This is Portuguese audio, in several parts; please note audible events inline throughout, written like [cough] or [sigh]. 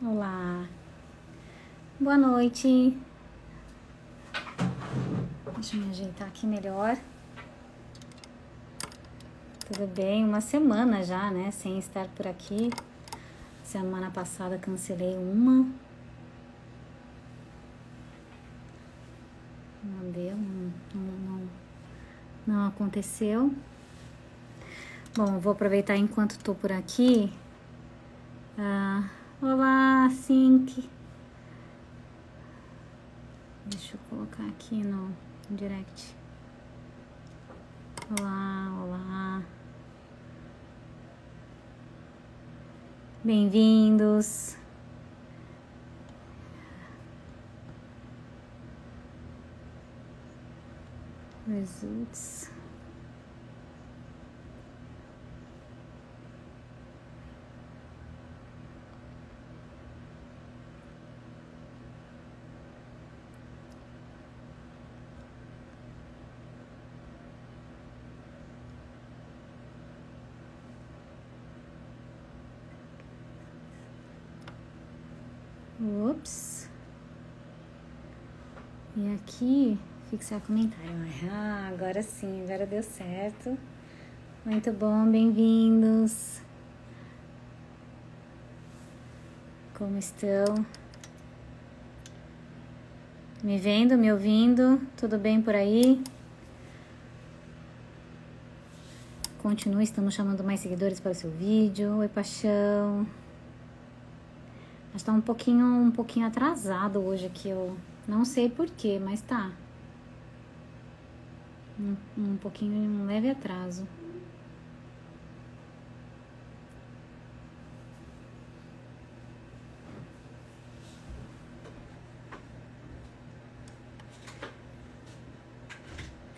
Olá. Boa noite. Deixa eu me ajeitar aqui melhor. Tudo bem? Uma semana já, né? Sem estar por aqui. Semana passada cancelei uma. Não deu, não, não, não, aconteceu. Bom, vou aproveitar enquanto estou por aqui. Ah, olá, Sink. Deixa eu colocar aqui no direct. Olá, olá. Bem-vindos. Results. Ups. E aqui, fixar comentário. Ah, agora sim, agora deu certo. Muito bom, bem-vindos. Como estão? Me vendo, me ouvindo? Tudo bem por aí? Continue, estamos chamando mais seguidores para o seu vídeo. Oi, paixão. Mas tá um pouquinho, um pouquinho atrasado hoje aqui, eu não sei porquê, mas tá. Um, um pouquinho, um leve atraso.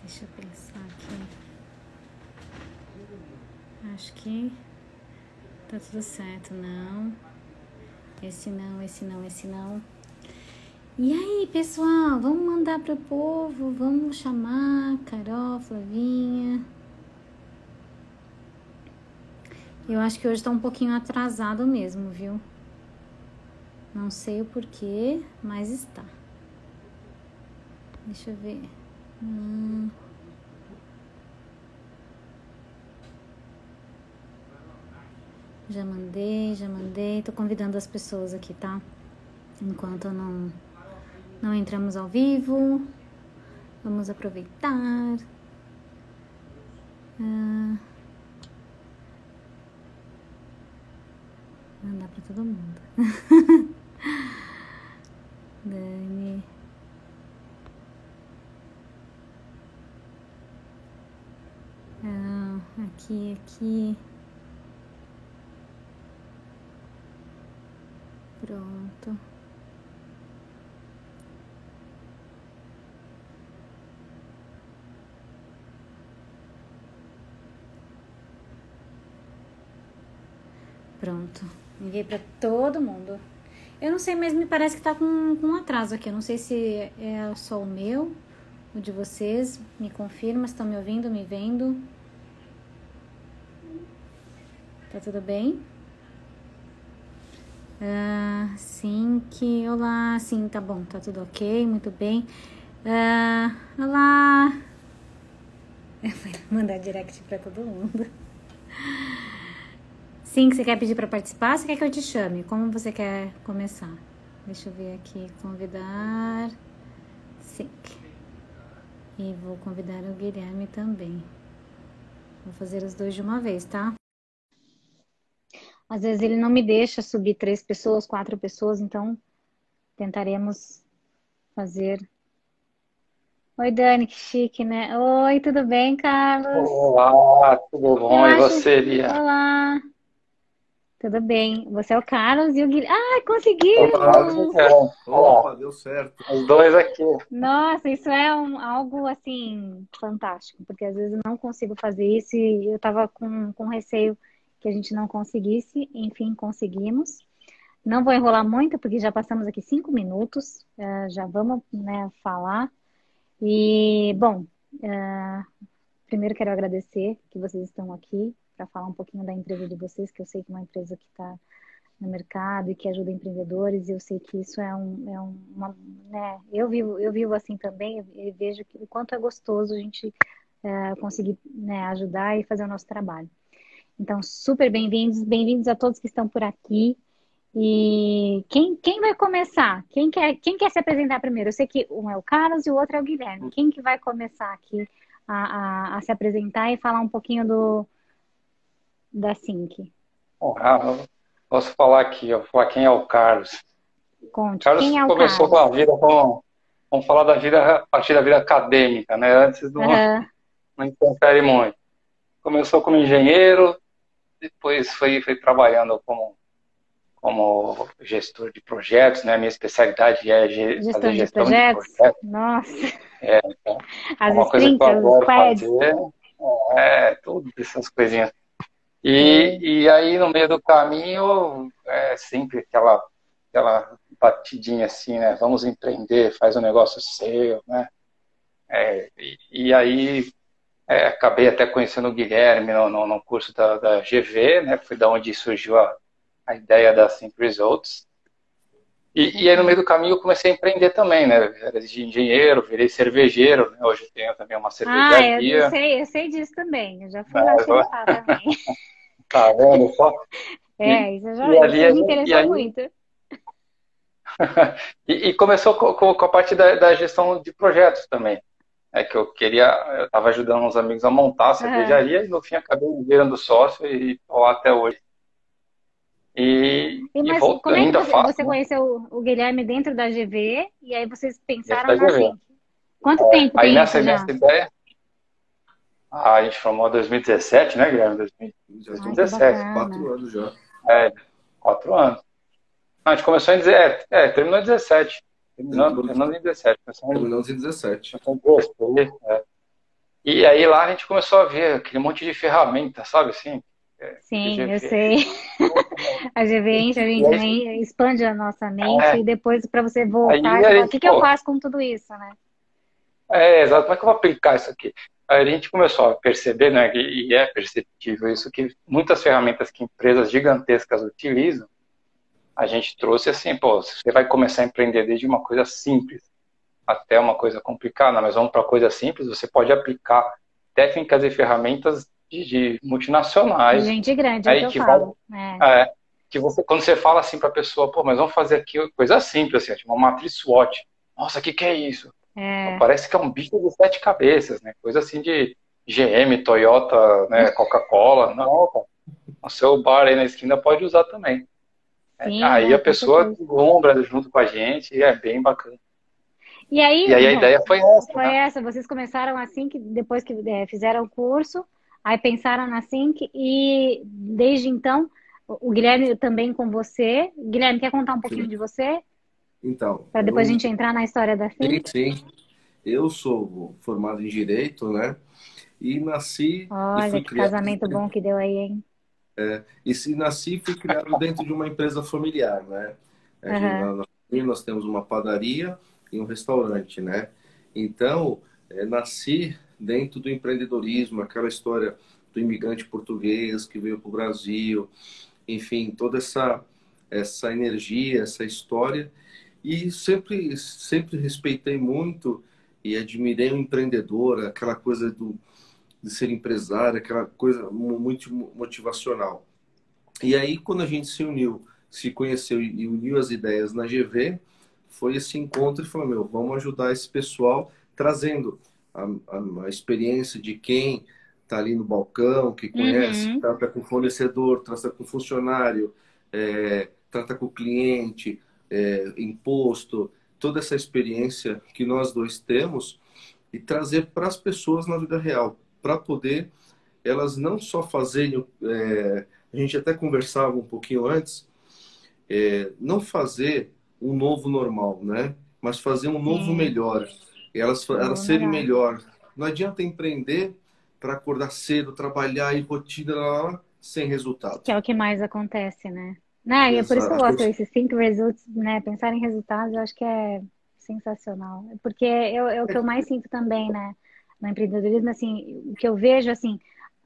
Deixa eu pensar aqui. Acho que tá tudo certo, não. Esse não, esse não, esse não. E aí, pessoal, vamos mandar pro povo, vamos chamar Carol, Flavinha. Eu acho que hoje tá um pouquinho atrasado mesmo, viu? Não sei o porquê, mas está. Deixa eu ver. Hum. Já mandei, já mandei. Tô convidando as pessoas aqui, tá? Enquanto não, não entramos ao vivo. Vamos aproveitar. Ah, mandar pra todo mundo. [laughs] Dani. Ah, aqui, aqui. Pronto. Pronto. Enviei para todo mundo. Eu não sei, mas me parece que tá com, com um atraso aqui. Eu não sei se é só o meu, o de vocês. Me confirma se estão me ouvindo, me vendo. Tá tudo bem? Uh, sim, que. Olá, sim, tá bom, tá tudo ok, muito bem. Uh, olá! [laughs] Eu vou mandar direct pra todo mundo. Sim, que você quer pedir para participar? Você quer que eu te chame? Como você quer começar? Deixa eu ver aqui. Convidar. Sim. E vou convidar o Guilherme também. Vou fazer os dois de uma vez, tá? Às vezes ele não me deixa subir três pessoas, quatro pessoas, então tentaremos fazer. Oi, Dani, que chique, né? Oi, tudo bem, Carlos? Olá, tudo bom? Eu E acho- você, Lia? Olá, tudo bem? Você é o Carlos e o Guilherme. Ah, conseguimos! Opa, deu certo. os dois aqui. Nossa, isso é um- algo assim fantástico, porque às vezes eu não consigo fazer isso e eu tava com, com receio que a gente não conseguisse, enfim, conseguimos. Não vou enrolar muito, porque já passamos aqui cinco minutos, eh, já vamos, né, falar. E, bom, eh, primeiro quero agradecer que vocês estão aqui para falar um pouquinho da empresa de vocês, que eu sei que é uma empresa que está no mercado e que ajuda empreendedores. Eu sei que isso é, um, é uma, né? Eu vivo, eu vivo assim também e vejo o quanto é gostoso a gente é, conseguir né, ajudar e fazer o nosso trabalho. Então, super bem-vindos, bem-vindos a todos que estão por aqui. E quem, quem vai começar? Quem quer, quem quer se apresentar primeiro? Eu sei que um é o Carlos e o outro é o Guilherme. Quem que vai começar aqui a, a, a se apresentar e falar um pouquinho do da Sync? Ah, posso falar aqui, eu falar quem é o Carlos. Conte, Carlos quem é o começou Carlos? com a vida com, vamos falar da vida a partir da vida acadêmica, né? Antes do Uhum. não interfere muito. Começou como engenheiro, depois foi, foi trabalhando como como gestor de projetos, né? Minha especialidade é ge- Gestão fazer de gestão projetos? de projetos. Nossa, É, então, as uma coisa que eu adoro fazer. É, tudo essas coisinhas. E, e aí, no meio do caminho, é sempre aquela, aquela batidinha assim, né? Vamos empreender, faz um negócio seu, né? É, e, e aí, é, acabei até conhecendo o Guilherme no, no, no curso da, da GV, né? Foi da onde surgiu a, a ideia da Sync Results. E, e aí, no meio do caminho, eu comecei a empreender também, né? Era de engenheiro, virei cervejeiro, né? Hoje eu tenho também uma Ah, eu, cervejaria. eu sei, eu sei disso também. Eu já fui Ah, lá churrascar também. [laughs] Tá vendo só? É, isso já e isso a me gente- interessou e muito. [laughs] E, e começou com, com- com a parte da, da gestão de projetos também. É que eu queria, eu estava ajudando uns amigos a montar a cervejaria e no fim acabei virando sócio e tô lá até hoje. E, E, e mas volto, como é que ainda você, faço. você né? conheceu o, Guilherme dentro da GV e aí vocês pensaram na. Sync? Quanto tempo Aí tem nessa, isso já? nessa ideia, ah, a gente formou em 2017, né, Guilherme? 2000, Já Ai, estão que 17, bacana. quatro anos já. é, quatro anos. A gente começou em 17, é, terminou em 17. Terminou, terminou em 17. Começou em Terminamos em 17. É. E aí lá a gente começou a ver aquele monte de ferramentas, sabe assim? Sim, GV. eu sei. [laughs] A GV enche, a gente expande a nossa mente É. e depois para você voltar Aí e falar, o que, que eu faço com tudo isso, né? É, exato. Como é que eu vou aplicar isso aqui? Aí a gente começou a perceber, né, e é perceptível isso, que muitas ferramentas que empresas gigantescas utilizam, a gente trouxe assim, pô, você vai começar a empreender desde uma coisa simples até uma coisa complicada, mas vamos para coisa simples, você pode aplicar técnicas e ferramentas de, de multinacionais, Gente grande, é aí que eu que falo. É. é, que você, quando você fala assim para a pessoa, pô, mas vamos fazer aqui coisa simples, assim, tipo uma matriz SWOT. Nossa, o que, que é isso? É. Parece que é um bicho de sete cabeças, né? Coisa assim de GM, Toyota, né? Coca-Cola. Não, cara. O seu bar aí na esquina pode usar também. É, Sim, aí a com pessoa deslumbra junto com a gente e é bem bacana. E aí, E aí a ideia foi essa, foi né? essa, vocês começaram assim que depois que é, fizeram o curso, aí pensaram na Sync e desde então o Guilherme também com você. Guilherme, quer contar um pouquinho Sim. de você? Então, Para depois a eu- gente entrar na história da sim, Sync? sim. Eu sou formado em Direito, né? E nasci e Olha fui que criado... casamento bom que deu aí, hein? E se nasci e fui criado dentro de uma empresa familiar, né? Na- na família nós temos uma padaria e um restaurante, né? Então, eh, nasci dentro do empreendedorismo, aquela história do imigrante português que veio para o Brasil, enfim, toda essa essa energia, essa história e sempre sempre respeitei muito e admirei o empreendedor, aquela coisa do de ser empresário, aquela coisa mu- muito motivacional. E aí, quando a gente se uniu, se conheceu e uniu as ideias na GV, foi esse encontro e falou: meu, vamos ajudar esse pessoal, trazendo a, a, a experiência de quem está ali no balcão, que conhece, Uhum. trata com fornecedor, trata com funcionário, é, trata com cliente, é, imposto, toda essa experiência que nós dois temos e trazer para as pessoas na vida real, para poder elas não só fazerem, é, a gente até conversava um pouquinho antes, é, não fazer um novo normal, né? Mas fazer um novo melhor. Elas, Um elas serem melhor. Não adianta empreender para acordar cedo, trabalhar e rotina lá, lá, sem resultado. Que é o que mais acontece, né? Né, e é por isso que eu gosto desses cinco results, né? Pensar em resultados, eu acho que é sensacional. Porque é, é o que eu mais sinto também, né? No empreendedorismo, assim, o que eu vejo, assim,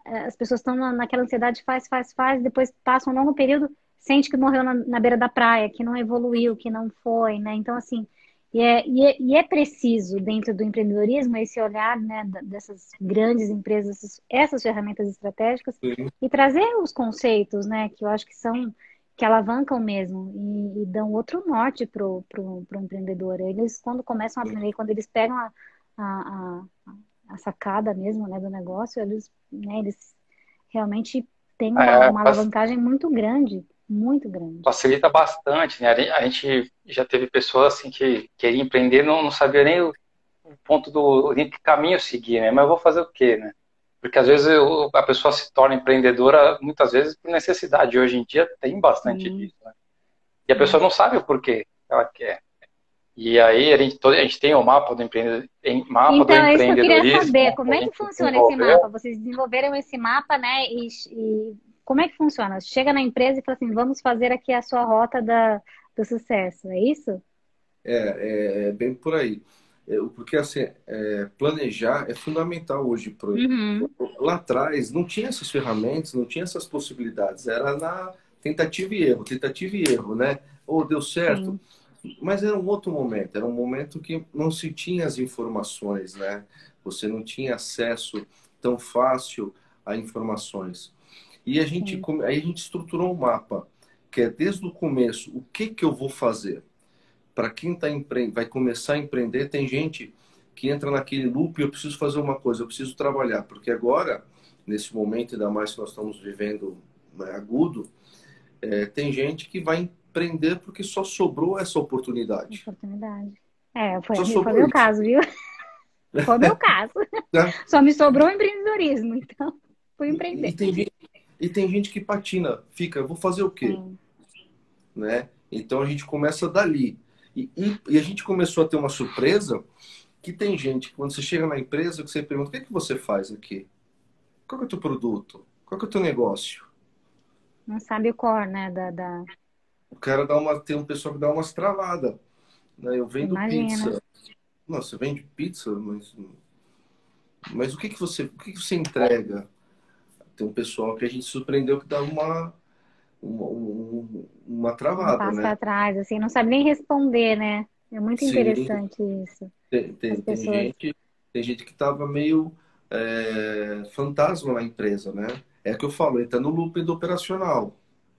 as pessoas estão na- naquela ansiedade, faz, faz, faz, depois passa um longo período sente que morreu na, na beira da praia, que não evoluiu, que não foi, né? Então, assim, e é, e é, e é, preciso, dentro do empreendedorismo, esse olhar né, dessas grandes empresas, essas ferramentas estratégicas, Sim. e trazer os conceitos, né, que eu acho que são, que alavancam mesmo e, e dão outro norte para o empreendedor. Eles, quando começam a aprender, quando eles pegam a, a, a, a sacada mesmo né, do negócio, eles, né, eles realmente têm uma, é, uma alavancagem muito grande muito grande. Facilita bastante, né? A gente já teve pessoas assim que queriam empreender, não, não sabia nem o ponto do nem que caminho seguir, né? Mas eu vou fazer o quê, né? Porque às vezes eu, a pessoa se torna empreendedora muitas vezes por necessidade. Hoje em dia tem bastante uhum. disso, né? E a pessoa não sabe o porquê ela quer. E aí a gente, a gente tem o mapa do, empreendedor, mapa então, do isso que eu queria saber. Como é que funciona esse mapa? Vocês desenvolveram esse mapa, né? E, e como é que funciona? Chega na empresa e fala assim, vamos fazer aqui a sua rota da, do sucesso, é isso? É, é, é bem por aí. É, porque assim, é, planejar é fundamental hoje. Pro... Uhum. Lá atrás não tinha essas ferramentas, não tinha essas possibilidades. Era na tentativa e erro, tentativa e erro, né? Ou deu certo. Sim. Mas era um outro momento, era um momento que não se tinha as informações, né? Você não tinha acesso tão fácil a informações. E a gente, aí a gente estruturou um mapa, que é desde o começo, o que, que eu vou fazer? Para quem tá empre... vai começar a empreender, tem gente que entra naquele loop, eu preciso fazer uma coisa, eu preciso trabalhar, porque agora, nesse momento, ainda mais que nós estamos vivendo né, agudo, é, tem gente que vai empreender porque só sobrou essa oportunidade. Oportunidade. É, foi, foi meu caso, viu? [laughs] Foi meu caso. É. Só me sobrou empreendedorismo, então fui empreender. E, e tem gente e tem gente que patina, fica, vou fazer o quê? Sim. Né? Então a gente começa dali. E, e, e, a gente começou a ter uma surpresa que tem gente, quando você chega na empresa, que você pergunta, o que, é que você faz aqui? Qual é o teu produto? Qual é o teu negócio? Não sabe o core, né? Da, da... O cara dá uma. Tem um pessoal que dá umas travadas. Né? Eu vendo Imagina. pizza. Nossa, você vende pizza, mas. Mas o que, que você. O que, que você entrega? tem um pessoal que a gente surpreendeu que dá uma, uma, uma travada, um passo né? atrás, assim, não sabe nem responder, né? É muito Sim. interessante isso. Tem, tem, tem gente, tem gente que estava meio é, fantasma na empresa, né? É que eu falo, ele está no loop do operacional.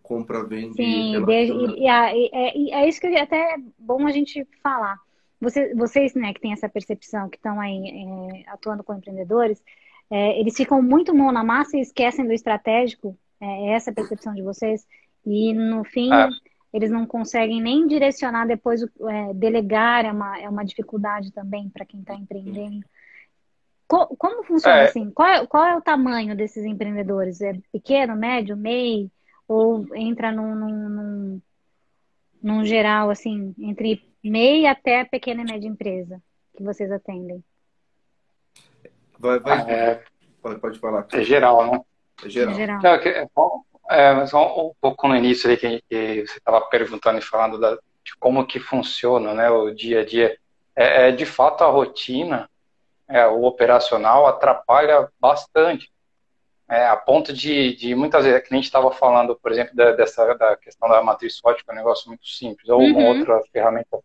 Compra, vende. Sim, e, e, e, é isso que até é bom a gente falar. Você, vocês, né, que têm essa percepção, que estão aí é, atuando com empreendedores, é, eles ficam muito mão na massa e esquecem do estratégico. É, é essa a percepção de vocês. E no fim, é. eles não conseguem nem direcionar depois, é, delegar é uma, é uma dificuldade também para quem está empreendendo. Co como funciona é. assim? Qual é, qual é o tamanho desses empreendedores? É pequeno, médio, MEI? Ou entra num, num, num, num geral, assim, entre MEI até pequena e média empresa que vocês atendem? Vai, vai. Ah, é, pode, pode falar. É geral, né? É geral. É geral. É, mas um, um pouco no início aí que, que você estava perguntando e falando da, de como que funciona né, o dia a dia. É, é de fato a rotina, é, o operacional atrapalha bastante. É, a ponto de, de muitas vezes, que a gente estava falando, por exemplo, da, dessa da questão da matriz SWOT, que é um negócio muito simples, ou uma uhum. outra ferramenta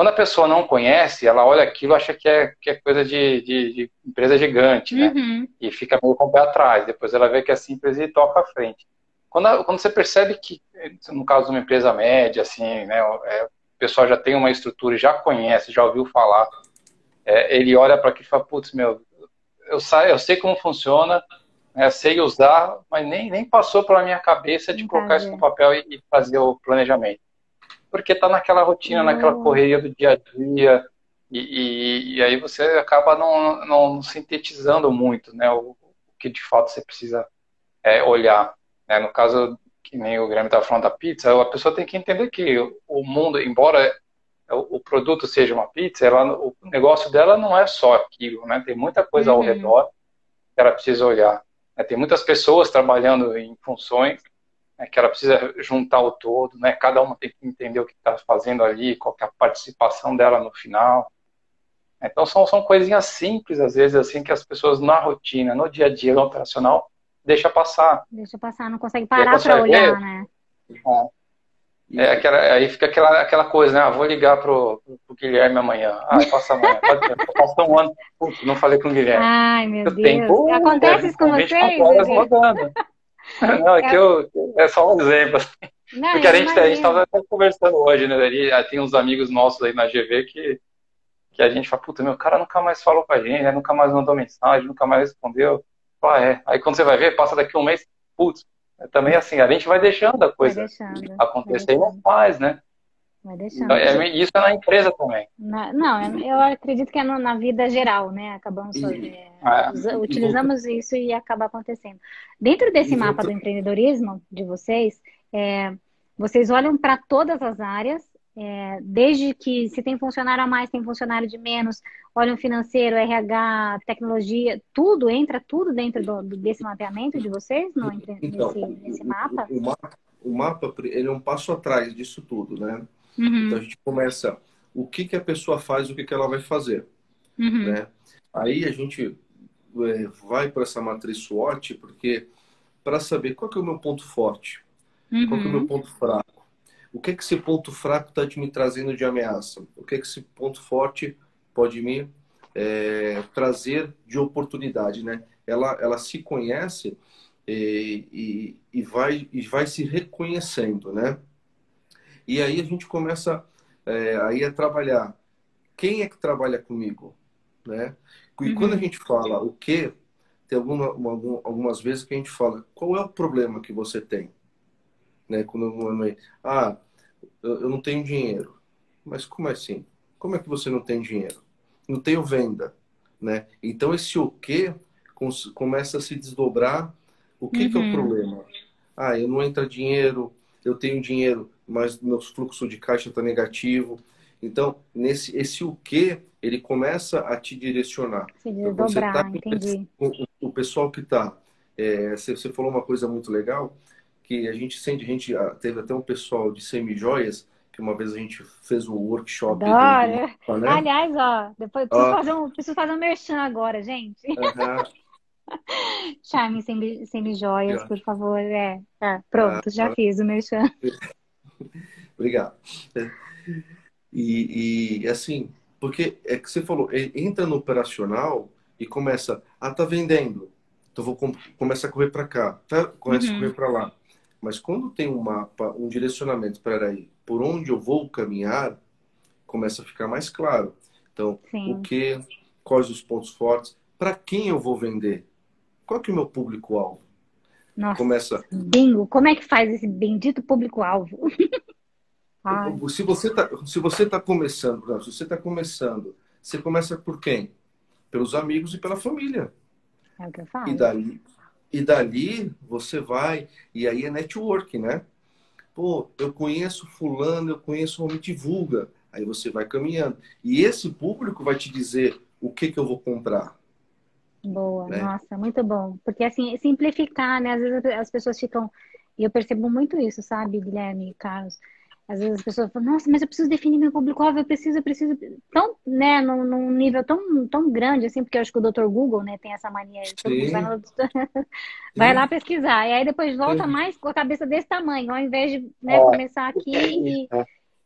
quando a pessoa não conhece, ela olha aquilo acha que é, que é coisa de, de, de empresa gigante, né? Uhum. E fica meio com o pé atrás. Depois ela vê que é simples e toca à frente. Quando, quando você percebe que, no caso de uma empresa média, assim, né, é, o pessoal já tem uma estrutura, já conhece, já ouviu falar, é, ele olha para aquilo e fala, putz, meu, eu, eu sei como funciona, né, sei usar, mas nem, nem passou pela minha cabeça de colocar isso no papel e, e fazer o planejamento porque está naquela rotina, naquela hum. correria do dia a dia, e, e, e, aí você acaba não, não sintetizando muito né, o, o que de fato você precisa é, olhar. Né? No caso, que nem o Grêmio estava falando da pizza, a pessoa tem que entender que o mundo, embora o produto seja uma pizza, ela, o negócio dela não é só aquilo, né? Tem muita coisa uhum. ao redor que ela precisa olhar. Né? Tem muitas pessoas trabalhando em funções né, que ela precisa juntar o todo, né? Cada uma tem que entender o que está fazendo ali, qual é a participação dela no final. Então são, são coisinhas simples, às vezes, assim, que as pessoas na rotina, no dia a dia, no operacional, deixa passar. Deixa passar, não consegue parar para olhar, né? É. é aquela, aí fica aquela, aquela coisa, né? Ah, vou ligar pro, pro Guilherme amanhã. Ah, passa amanhã. Passou um ano, Putz, não falei com o Guilherme. Ai, meu Deus. Tempo, Acontece isso com vocês? Horas rodando. Não, é que eu, é só um exemplo. Assim. Não, Porque a gente, a gente tava até conversando hoje, né? Ah, tem uns amigos nossos aí na GV que, que a gente fala, puta, meu, cara nunca mais falou com a gente, né? nunca mais mandou mensagem, nunca mais respondeu. Ah, é. Aí quando você vai ver, passa daqui um mês, putz, também assim, a gente vai deixando a coisa deixando, acontecer e não faz, né? Vai deixando. Então, é, isso é na empresa também. Na, não, eu acredito que é no, na vida geral, né? Acabamos é, é. utilizamos isso e acaba acontecendo. Dentro desse mapa do empreendedorismo de vocês, é, vocês olham para todas as áreas, é, desde que se tem funcionário a mais, tem funcionário de menos, olham financeiro, RH, tecnologia, tudo entra tudo dentro do, desse mapeamento de vocês, no, então, nesse, nesse mapa? O, o, mapa? o mapa ele é um passo atrás disso tudo, né? Uhum. Então a gente começa o que, que a pessoa faz, o que, que ela vai fazer. Uhum. Né? Aí a gente é, vai para essa matriz SWOT, porque para saber qual que é o meu ponto forte, uhum. qual que é o meu uhum. ponto fraco, o que, que esse ponto fraco está me trazendo de ameaça, o que, que esse ponto forte pode me é, trazer de oportunidade, né? Ela, ela se conhece e, e, e, vai, e vai se reconhecendo, né? E aí a gente começa é, aí a trabalhar. Quem é que trabalha comigo? Né? E uhum. quando a gente fala o que, tem alguma, algumas vezes que a gente fala qual é o problema que você tem. Né? Quando ah, eu não tenho dinheiro. Mas como assim? Como é que você não tem dinheiro? Não tenho venda. Né? Então esse o que começa a se desdobrar. O que, uhum. que é o uhum. problema? Ah, eu não entra dinheiro, eu tenho dinheiro, mas meu fluxo de caixa está negativo. Então, nesse esse o que ele começa a te direcionar. Se então, desdobrar, tá, entendi. O, o, pessoal que está, é, você, você, falou uma coisa muito legal, que a gente sente, a gente ah, teve até um pessoal de semi-joias, que uma vez a gente fez um workshop. Do, né? Aliás, ó, depois preciso, fazer um, preciso fazer um merchan agora, gente. [laughs] Charme sem, sem joias, por favor. É, é pronto, ah, já ah, fiz o merchan. [laughs] Obrigado. E, e, assim, porque é que você falou, entra no operacional e começa, ah, tá vendendo, então vou começa a correr para cá, tá? começa uhum. a correr para lá. Mas quando tem um mapa, um direcionamento para aí, por onde eu vou caminhar, começa a ficar mais claro. Então, Sim. o que, quais os pontos fortes, para quem eu vou vender, qual que é o meu público-alvo? Nossa, Começa... bingo! Como é que faz esse bendito público-alvo? [laughs] se você está se você tá começando, se você está começando, você começa por quem? Pelos amigos e pela família. É o que eu falo. E dali, e dali você vai, e aí é network, né? Pô, eu conheço fulano, eu conheço, me divulga. Aí você vai caminhando. E esse público vai te dizer o que, que eu vou comprar. Boa, né? nossa, muito bom. Porque assim, simplificar, né? Às vezes as pessoas ficam. E eu percebo muito isso, sabe, Guilherme e Carlos? Às vezes as pessoas falam, nossa, mas eu preciso definir meu público-alvo, eu preciso, eu preciso. Tão, né, num, num, nível tão, tão grande, assim, porque eu acho que o Dr. Google, né, tem essa mania aí. Todo mundo vai, no... [laughs] vai lá pesquisar. E aí depois volta Sim. mais com a cabeça desse tamanho, ao invés de né, é. começar aqui e,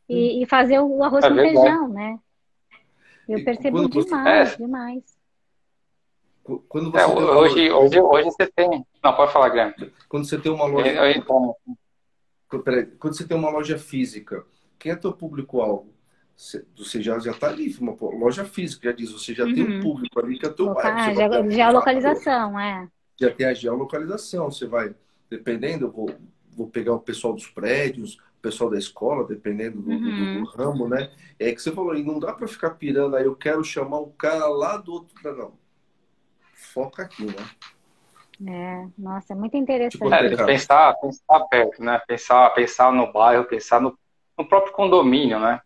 e, e, fazer o arroz é com feijão, né? Eu percebo demais, é. demais. Quando você é, hoje, loja... hoje, hoje você tem. Não, pode falar, Guilherme. Quando você tem uma loja. Eu, eu, então... Peraí, quando você tem uma loja física, quem é teu público-alvo? Você já está ali, uma loja física, já diz, você já uhum. tem um uhum. público ali que é teu bairro. Ah, já, geolocalização, é. Já tem a geolocalização, você vai, dependendo, eu vou, vou pegar o pessoal dos prédios, o pessoal da escola, dependendo do, uhum. do, do ramo, né? É que você falou, e não dá para ficar pirando aí, eu quero chamar o cara lá do outro, não foca aqui, né? É, nossa, é muito interessante. É, pensar, pensar perto, né? Pensar, pensar no bairro, pensar no, no próprio condomínio, né?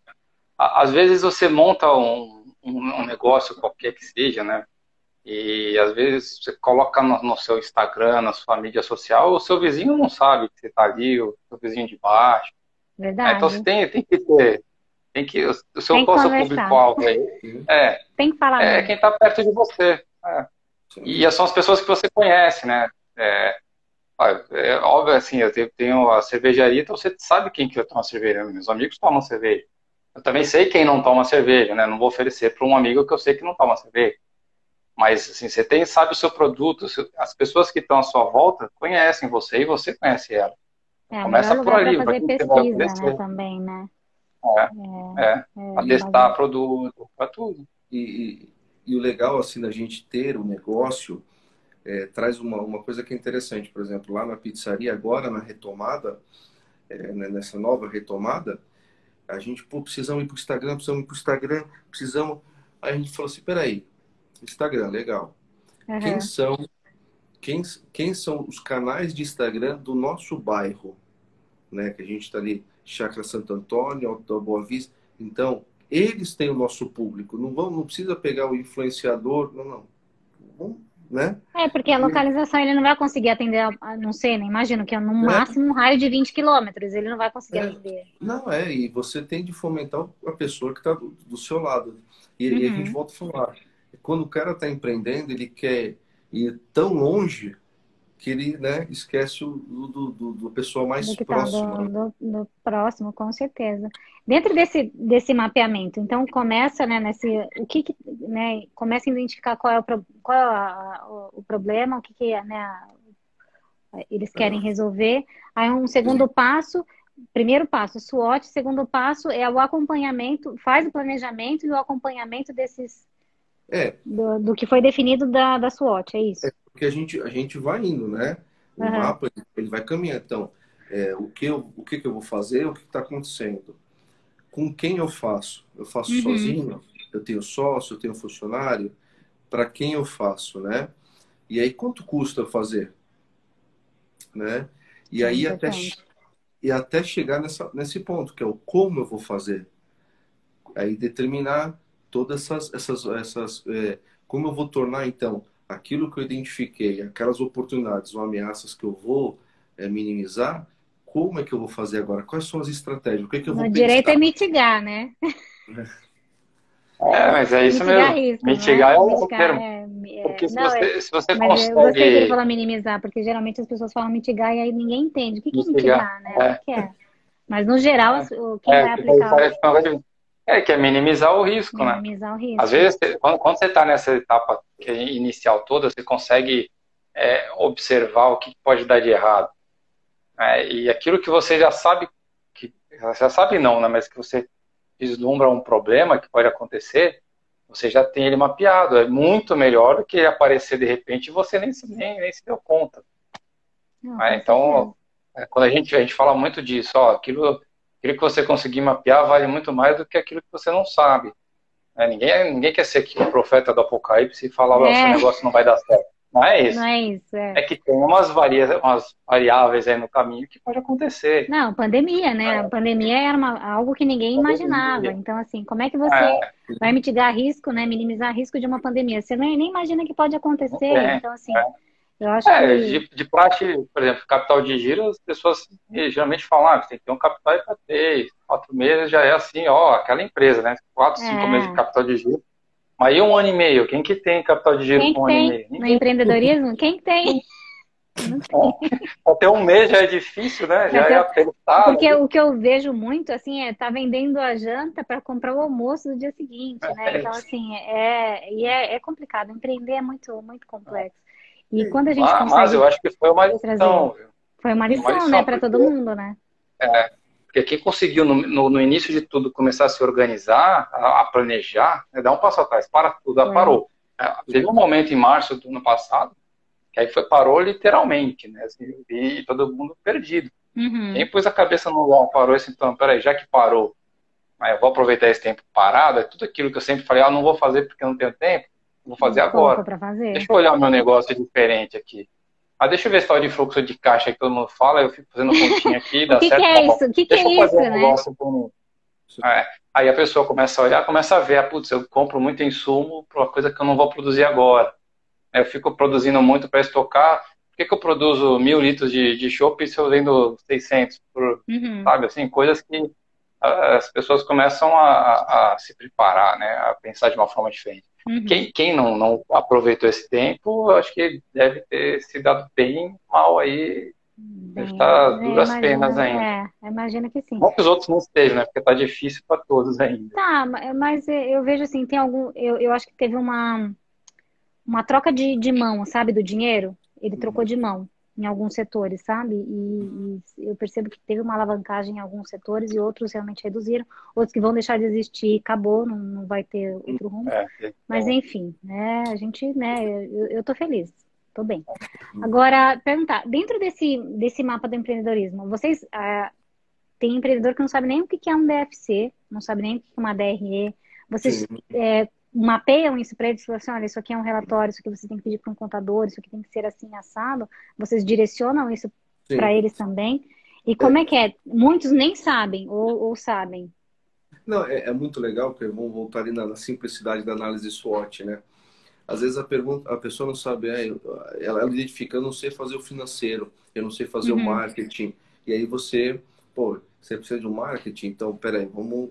Às vezes você monta um, um, negócio qualquer que seja, né? E às vezes você coloca no, no, seu Instagram, na sua mídia social, o seu vizinho não sabe que você está ali, o seu vizinho de baixo. Verdade. É, então você tem, tem que ter. Tem que, o seu, tem que seu público-alvo aí. É, tem que falar. É quem está perto de você. É. E são as pessoas que você conhece, né? É, é óbvio, assim, eu tenho a cervejaria, então você sabe quem que vai tomar cerveja. Meus amigos tomam cerveja. Eu também sei quem não toma cerveja, né? Não vou oferecer para um amigo que eu sei que não toma cerveja. Mas, assim, você tem, sabe o seu produto. As pessoas que estão à sua volta conhecem você e você conhece ela. É, Começa por ali. Fazer pesquisa, né, também, né? É, é, é, é para testar produto, para tudo. E, e, o legal, assim, da gente ter o um negócio é, traz uma, uma coisa que é interessante. Por exemplo, lá na pizzaria, agora na retomada, é, né, nessa nova retomada, a gente, pô, precisamos ir para o Instagram, precisamos ir para o Instagram, precisamos... Aí a gente falou assim, peraí, Instagram, legal. Uhum. Quem são quem, quem são os canais de Instagram do nosso bairro? Né? Que a gente está ali, Chácara Santo Antônio, Alto Boa Vista. Então, eles têm o nosso público. Não, vão, não precisa pegar o influenciador, não, não. Vamos né? É, porque a localização ele não vai conseguir atender, a, não sei, né? Imagino que é no é. máximo um raio de 20 quilômetros, ele não vai conseguir é. atender. Não, é, e você tem de fomentar a pessoa que está do, do, seu lado. E, uhum. e, a gente uhum. volta a falar, quando o cara está empreendendo, ele quer ir tão longe que ele né, esquece o, do, do, do pessoal mais do próximo. Tá do, do, próximo, com certeza. Dentro desse, desse mapeamento, então começa né, nesse. O que, que né, começa a identificar qual é o, qual é a, o, o, problema, o que, que né, eles querem resolver. Aí um segundo passo, primeiro passo, SWOT, segundo passo é o acompanhamento, faz o planejamento e o acompanhamento desses. É. Do, do que foi definido da, da SWOT, é isso. É porque a gente, a gente vai indo, né? O uhum. mapa, ele vai caminhando. Então, é, o, que eu, o que, que eu vou fazer, o que está acontecendo. Com quem eu faço? Eu faço uhum. sozinho? Eu tenho sócio, eu tenho funcionário? Para quem eu faço, né? E aí, quanto custa fazer? Né? E aí, é até, e até chegar nessa, nesse ponto, que é o como eu vou fazer. Aí, determinar todas essas... essas, essas é, como eu vou tornar, então, aquilo que eu identifiquei, aquelas oportunidades ou ameaças que eu vou é, minimizar, como é que eu vou fazer agora? Quais são as estratégias? O que, é que eu vou O direito é mitigar, né? É, mas é isso mitigar mesmo. Risco, mitigar é, é o termo. É, é... Porque se, não, você, é, se você mas consegue... Que falar minimizar, porque geralmente as pessoas falam mitigar e aí ninguém entende. O que, que é mitigar, né? O que é? Mas no geral, quem vai aplicar... É, que é minimizar o risco, minimizar né? Minimizar o risco. Às vezes, quando, quando você está nessa etapa inicial toda, você consegue é, observar o que pode dar de errado. É, e aquilo que você já sabe, que já sabe não, né? Mas que você vislumbra um problema que pode acontecer, você já tem ele mapeado. É muito melhor do que aparecer de repente e você nem, nem, nem se deu conta. Não, é, então, é, quando a gente, a gente fala muito disso, ó, aquilo aquilo que você conseguir mapear vale muito mais do que aquilo que você não sabe. É, ninguém, ninguém quer ser aqui o profeta do apocalipse e falar, é. esse negócio não vai dar certo. Não é isso. Não é isso. É, é que tem umas, varia, umas variáveis aí no caminho que pode acontecer. Não, pandemia, né? É. A pandemia era uma, algo que ninguém imaginava. Então, assim, como é que você é. vai mitigar risco, né? Minimizar risco de uma pandemia? Você nem, nem imagina que pode acontecer. Então, assim, é. Eu acho é, que... de, de praxe, por exemplo, capital de giro, as pessoas geralmente falam, ah, você tem que ter um capital para três, quatro meses já é assim, ó, aquela empresa, né? Quatro, cinco é. meses de capital de giro. Mas aí um ano e meio, quem que tem capital de giro com um tem? ano e meio? Ninguém. No empreendedorismo, quem tem? Até um mês já é difícil, né? Já Até, é apertado. Porque o que eu vejo muito, assim, é tá vendendo a janta para comprar o almoço do dia seguinte, né? É então, assim, é, e é, é complicado. Empreender é muito, muito complexo. E quando a gente ah, consegue. Mas eu acho que foi uma lição. Foi uma lição, uma lição né, para todo mundo, né? É, porque quem conseguiu no, no, no, início de tudo começar a se organizar, a, a planejar, né, dar um passo atrás, para tudo, ela parou. É, teve um momento em março do ano passado que aí foi parou literalmente, né? Assim, e, todo mundo perdido. Uhum. Quem pôs a cabeça no lugar parou esse então, peraí, já que parou, mas eu vou aproveitar esse tempo parado, é tudo aquilo que eu sempre falei, ah, não vou fazer porque eu não tenho tempo Vou fazer agora. Fazer. Deixa eu olhar o meu negócio diferente aqui. Ah, deixa eu ver se tal de fluxo de caixa que todo mundo fala, eu fico fazendo continha aqui, [laughs] dá o que certo. Que é isso? O que, que é isso, um né? É. Aí a pessoa começa a olhar, começa a ver, ah, putz, eu compro muito insumo para uma coisa que eu não vou produzir agora. Eu fico produzindo muito para estocar. Por que, que eu produzo mil litros de, de chopp se eu vendo 600? Por, uhum. Sabe, assim, coisas que as pessoas começam a, a, se preparar, né, a pensar de uma forma diferente. Uhum. Quem, quem não, não aproveitou esse tempo, eu acho que deve ter se dado bem mal aí. Deve estar é, duras imagino, penas ainda. É, imagino que sim. Não que os outros não estejam, né? Porque tá difícil para todos ainda. Tá, mas eu vejo assim, tem algum. Eu, eu acho que teve uma, uma troca de, de mão, sabe, do dinheiro. Ele trocou de mão em alguns setores, sabe? E, e, eu percebo que teve uma alavancagem em alguns setores e outros realmente reduziram, outros que vão deixar de existir, acabou, não, não vai ter outro rumo. É, é, Mas enfim, né? A gente, né? Eu, eu tô feliz, tô bem. Agora, perguntar, dentro desse, desse mapa do empreendedorismo, vocês ah, tem empreendedor que não sabe nem o que é um DFC, não sabe nem o que é uma DRE. Vocês é, mapeiam isso para eles, falam assim, olha, isso aqui é um relatório, isso aqui você tem que pedir para um contador, isso aqui tem que ser assim, assado. Vocês direcionam isso para eles também? E como é. é. que é? Muitos nem sabem ou, ou sabem. Não, é, é, muito legal, porque vamos voltar ali na, na, simplicidade da análise SWOT, né? Às vezes a, pergunta, a pessoa não sabe, é, ela, ela identifica, eu não sei fazer o financeiro, eu não sei fazer uhum. o marketing. E aí você, pô, você precisa de um marketing, então, peraí, vamos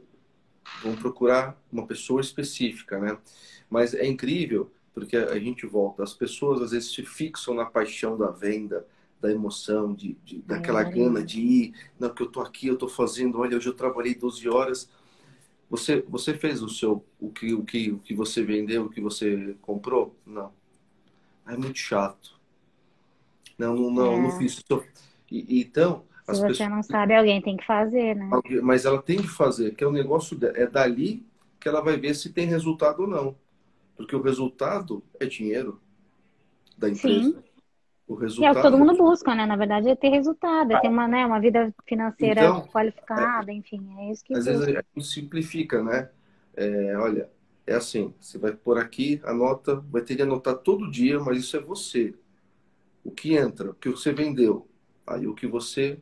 vão procurar uma pessoa específica, né? Mas é incrível porque a gente volta, as pessoas às vezes se fixam na paixão da venda, da emoção, de, de daquela é. gana de ir, não, que eu tô aqui, eu tô fazendo, olha, hoje eu trabalhei 12 horas. Você, você fez o seu, o que, o que, o que você vendeu, o que você comprou? Não. É muito chato. Não, não, não, é. não fiz. E, então, se As você pessoas... não sabe, alguém tem que fazer, né? Mas ela tem que fazer, que é o negócio é dali que ela vai ver se tem resultado ou não. Porque o resultado é dinheiro da empresa. Sim. O resultado... E é o que todo mundo busca, né? Na verdade, é ter resultado, é ter uma, né, uma vida financeira então, qualificada, é, enfim, é isso que. Às busca. vezes a gente simplifica, né? É, olha, é assim, você vai por aqui, anota, vai ter que anotar todo dia, mas isso é você. O que entra, o que você vendeu, aí o que você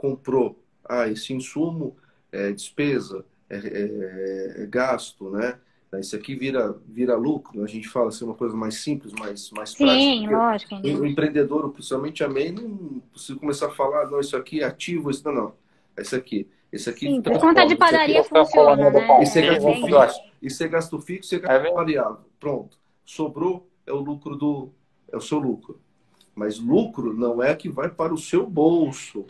comprou, ah, esse insumo é despesa, é, é, é gasto, né? Isso aqui vira, vira lucro, a gente fala assim, uma coisa mais simples, mais, mais Sim, prática. lógico. O empreendedor, principalmente a MEI, não precisa começar a falar, não, isso aqui é ativo, isso não, não. Esse aqui. Esse aqui. Sim, por conta de padaria funciona, né? Isso é, gasto fixo, isso é gasto fixo, isso é gasto variável. Pronto. Sobrou é o lucro do. É o seu lucro. Mas lucro não é que vai para o seu bolso.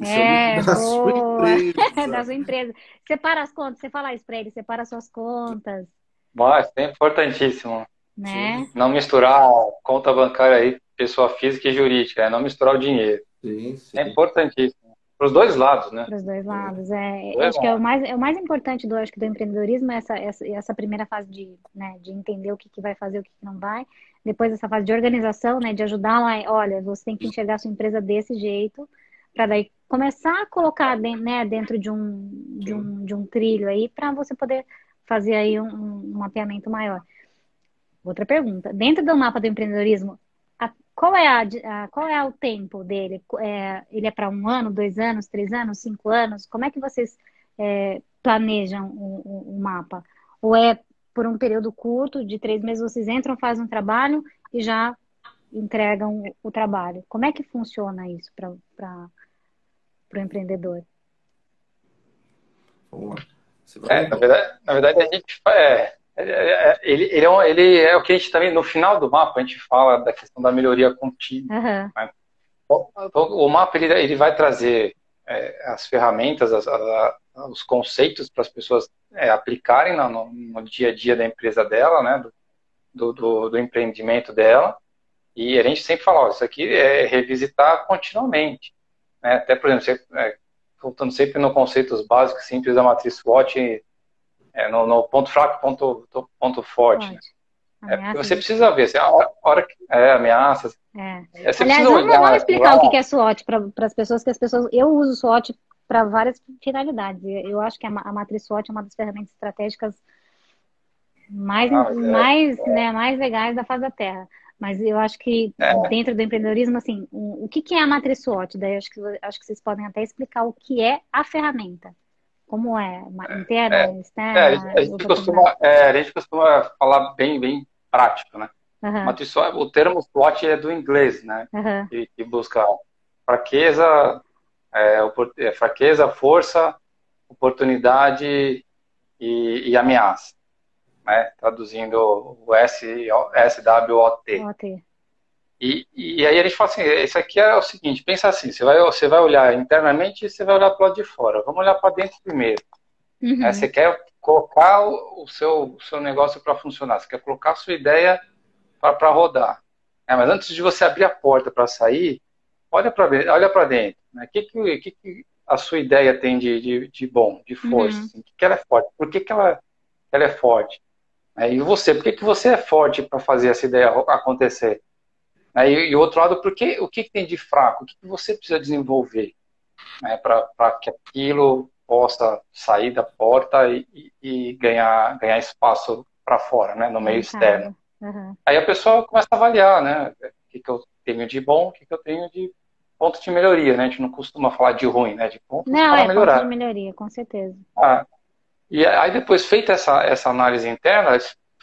É, é da sua [laughs] empresa. da sua empresa. Separa as contas, você fala isso para ele, separa suas contas. Mas é importantíssimo. Né? Não misturar conta bancária aí, pessoa física e jurídica, é não misturar o dinheiro. Sim, sim. É importantíssimo. Para os dois lados, né? Para os dois lados, é. Acho que é o mais, é o mais importante do, acho que do empreendedorismo é essa, essa, essa primeira fase de, né, de entender o que, que vai fazer, o que, que não vai. Depois essa fase de organização, né, de ajudar lá, olha, você tem que enxergar a sua empresa desse jeito, para daí começar a colocar né, dentro de um, de um, de um trilho aí para você poder fazer aí um, um, mapeamento maior. Outra pergunta. Dentro do mapa do empreendedorismo, a, qual, é a, a, qual é o tempo dele? É, ele é para um ano, dois anos, três anos, cinco anos? Como é que vocês é, planejam o, o, o, mapa? Ou é por um período curto, de três meses, vocês entram, fazem um trabalho e já entregam o, o trabalho? Como é que funciona isso para para o empreendedor? É, na, verdade, na verdade, a gente é, é, é, ele, ele, é um, ele é o que a gente também, no final do mapa, a gente fala da questão da melhoria contínua. Uhum. Né? O, o, mapa ele, ele vai trazer é, as ferramentas, as, a, os conceitos para as pessoas é, aplicarem no, no, dia a dia da empresa dela, né? do, do, do empreendimento dela. E a gente sempre fala, ó, isso aqui é revisitar continuamente. Né? Até, por exemplo, você, é, voltando sempre no conceitos básicos, simples da matriz SWOT, é, no, no, ponto fraco, ponto, ponto forte. Né? É, você precisa ver, assim, a hora, a hora que, é, ameaças. É. É, Aliás, vamos, olhar, vamos explicar o que é SWOT para as pessoas, que as pessoas. Eu uso SWOT para várias finalidades. Eu acho que a, a matriz SWOT é uma das ferramentas estratégicas mais, ah, é. mais, né, mais legais da face da Terra. Mas eu acho que é. dentro do empreendedorismo, assim, o, que, que é a matriz SWOT? Daí acho que, acho que vocês podem até explicar o que é a ferramenta. Como é? Interna, é, externa? É, a, gente costuma, é, a gente costuma falar bem, bem prático, né? Uhum. Matriz SWOT, o termo SWOT é do inglês, né? Uhum. Que, que, busca fraqueza, é, é, fraqueza, força, oportunidade e, e ameaça. Né? Traduzindo o S, SWOT. E, e aí a gente fala assim, esse aqui é o seguinte, pensa assim, você vai, você vai olhar internamente e você vai olhar para o lado de fora. Vamos olhar para dentro primeiro. Uhum. você quer colocar o, o seu, o seu negócio para funcionar, você quer colocar a sua ideia para rodar. É, mas antes de você abrir a porta para sair, olha para olha para dentro. O né? que, que, que, que, a sua ideia tem de, de, de bom, de força? Uhum. Assim? que, que ela é forte? Por que, que ela, ela é forte? É, e você, por que, que você é forte para fazer essa ideia acontecer? É, e, o outro lado, por que, o que, que tem de fraco? O que, que você precisa desenvolver né, para que aquilo possa sair da porta e, e, ganhar, ganhar espaço para fora, né, no meio externo? Uhum. Aí a pessoa começa a avaliar, né? O que, que eu tenho de bom, o que, que eu tenho de ponto de melhoria, né? A gente não costuma falar de ruim, né? De ponto não, é melhorar. ponto de melhoria, com certeza. Ah, e aí depois, feita essa, essa análise interna,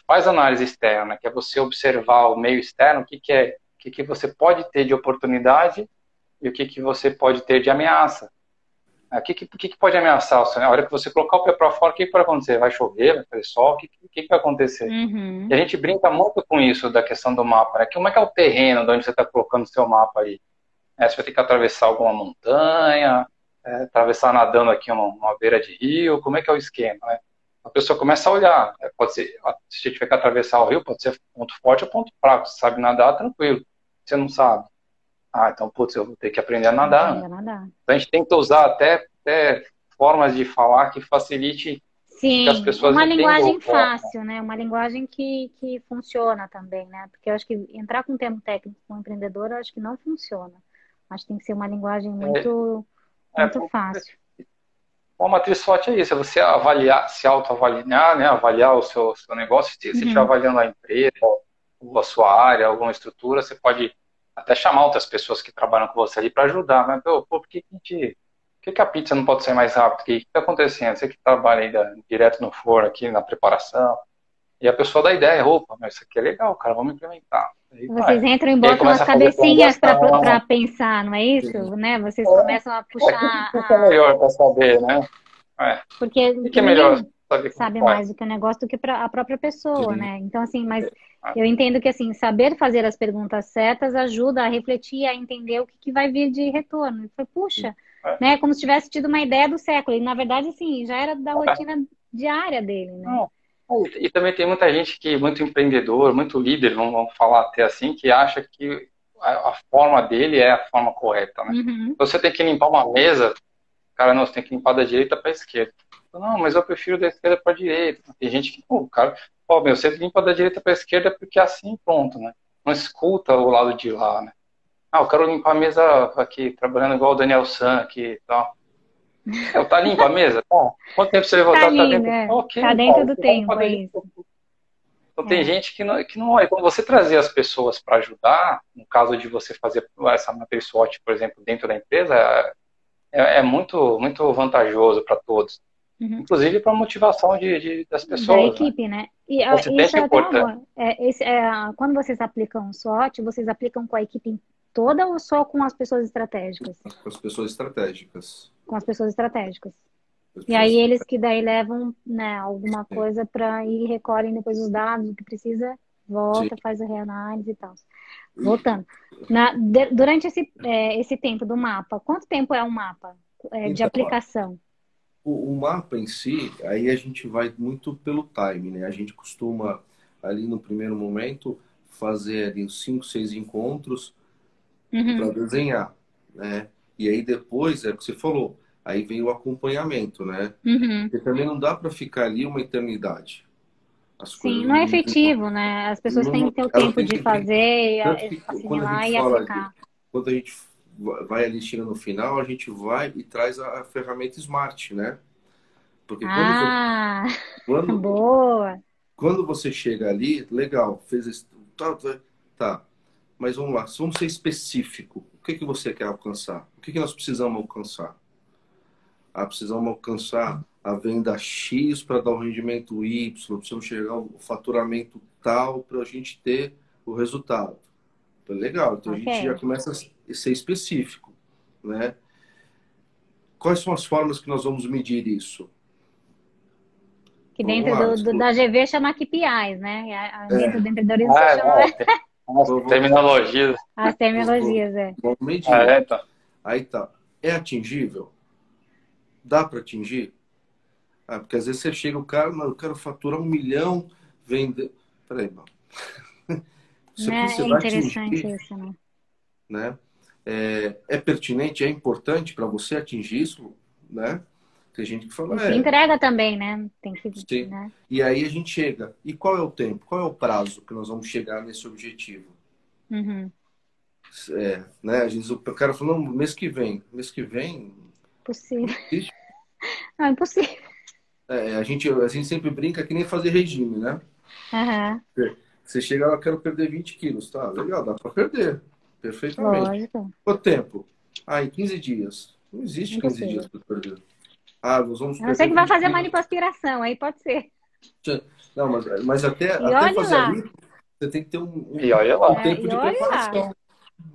faz análise externa, que é você observar o meio externo, o que, que é, o que, que você pode ter de oportunidade e o que, que você pode ter de ameaça. O que, que, que, pode ameaçar? A hora que você colocar o pé para fora, o que, que pode acontecer? Vai chover, vai fazer sol? O que, que, que vai acontecer? Uhum. E a gente brinca muito com isso da questão do mapa, né? Como é que é o terreno de onde você está colocando o seu mapa aí? É, você vai ter que atravessar alguma montanha, é, atravessar nadando aqui uma, uma, beira de rio, como é que é o esquema, né? A pessoa começa a olhar, é, pode ser, se tiver que atravessar o rio, pode ser ponto forte ou ponto fraco, você sabe nadar, tranquilo. Você não sabe, ah, então, putz, eu vou ter que aprender a nadar. Aprender a nadar. Então a gente tenta usar até, até formas de falar que facilite Sim, que as pessoas uma linguagem fácil, né? Uma linguagem que, que funciona também, né? Porque eu acho que entrar com um termo técnico com um empreendedor, eu acho que não funciona. Acho que tem que ser uma linguagem muito, é, muito é, fácil. Uma matriz SWOT é isso, é você avaliar, se autoavaliar, né? Avaliar o seu, seu negócio. Se você uhum. estiver avaliando a empresa, a sua área, alguma estrutura, você pode até chamar outras pessoas que trabalham com você ali para ajudar. Mas, pô, por que a gente. Por que, que a pizza não pode ser mais rápida? O que está acontecendo? Você que trabalha aí da, direto no forno aqui, na preparação. E a pessoa dá ideia, opa, mas isso aqui é legal, cara, vamos implementar. Aí, Vocês vai. entram e botam as cabecinhas para pensar, não é isso? Né? Vocês é. começam a puxar. O que é melhor para saber, né? É. Porque o que é melhor sabe mais do que o negócio do que a própria pessoa, Sim. né? Então, assim, mas eu entendo que, assim, saber fazer as perguntas certas ajuda a refletir, a entender o que, que vai vir de retorno. E foi, puxa, é. né? Como se tivesse tido uma ideia do século. E, na verdade, assim, já era da é. rotina diária dele, né? E também tem muita gente que, muito empreendedor, muito líder, vamos falar até assim, que acha que a, forma dele é a forma correta, né? Uhum. Você tem que limpar uma mesa, cara, não, você tem que limpar da direita para a esquerda. Não, mas eu prefiro da esquerda para a direita. Tem gente que, pô, cara, pô, meu, você limpa da direita para a esquerda porque é assim, pronto, né? Não escuta o lado de lá, né? Ah, eu quero limpar a mesa aqui, trabalhando igual o Daniel San aqui e tal. Eu, tá limpa a mesa? Tá. [laughs] Quanto tempo você vai voltar? Tá, tá dentro, é. okay, tá dentro do tempo, é isso. Então é. tem gente que não, que não olha. Quando você trazer as pessoas para ajudar, no caso de você fazer essa matriz SWOT, por exemplo, dentro da empresa, é, é muito, muito vantajoso para todos. Uhum. Inclusive para a motivação de, de, das pessoas. Da né? equipe, né? E a, isso é importante. É, esse, é, quando vocês aplicam o SWOT, vocês aplicam com a equipe toda ou só com as pessoas estratégicas? Com as pessoas estratégicas. Com as pessoas estratégicas. As e aí eles que daí levam né, alguma coisa para ir recolhem depois os dados, o que precisa, volta, Sim. faz a reanálise e tal. Voltando. Na, de, durante esse, é, esse tempo do mapa, quanto tempo é um mapa é, de então, aplicação? O, o, mapa em si, aí a gente vai muito pelo time, né? A gente costuma, ali no primeiro momento, fazer ali uns 5, 6 encontros uhum. para desenhar, né? E aí depois, é o que você falou, aí vem o acompanhamento, né? Uhum. Porque também não dá para ficar ali uma eternidade. As Sim, não é efetivo, não... né? As pessoas não, têm que ter o tempo de fazer, assimilar e aplicar. Quando a gente vai ali chega no final, a gente vai e traz a, ferramenta Smart, né? Porque quando, ah, [laughs] quando, boa. quando você chega ali, legal, fez esse, tá, tá, tá, mas vamos lá, vamos ser específico. O que, que você quer alcançar? O que, que nós precisamos alcançar? Ah, precisamos alcançar a venda X para dar o rendimento Y, precisamos chegar ao faturamento tal para a gente ter o resultado. Então, legal, então okay. a gente já começa a ser específico, né? Quais são as formas que nós vamos medir isso? Que dentro do, do, da GV chama KPIs, né? Dentro é. do empreendedorismo ah, chama... As terminologias. As terminologias, é. Vamos medir. Ah, é, tá. Aí tá. É atingível? Dá para atingir? Ah, porque às vezes você chega, o cara, eu quero faturar um milhão, vender. Peraí, mano. [laughs] Isso é, você é interessante atingir, isso, né? né? É, é pertinente, é importante para você atingir isso, né? Tem gente que fala. é, entrega também, né? Tem que. Sim. Né? E aí a gente chega. E qual é o tempo? Qual é o prazo que nós vamos chegar nesse objetivo? Uhum. É, né? Às vezes o cara falou, não, mês que vem. Mês que vem. Possível. Não, é impossível. É, a, gente, a gente sempre brinca que nem fazer regime, né? Uhum. Você chega lá, quero perder 20 quilos. Tá, legal, dá para perder. Perfeitamente. Lógico. Quanto tempo? Ah, em 15 dias. Não existe 15 dias para perder. Ah, nós vamos. Não que vai fazer uma lipoaspiração, aí pode ser. Não, mas, mas até, até fazer lá. ali, você tem que ter um, um, e olha lá. um tempo é, de preparação.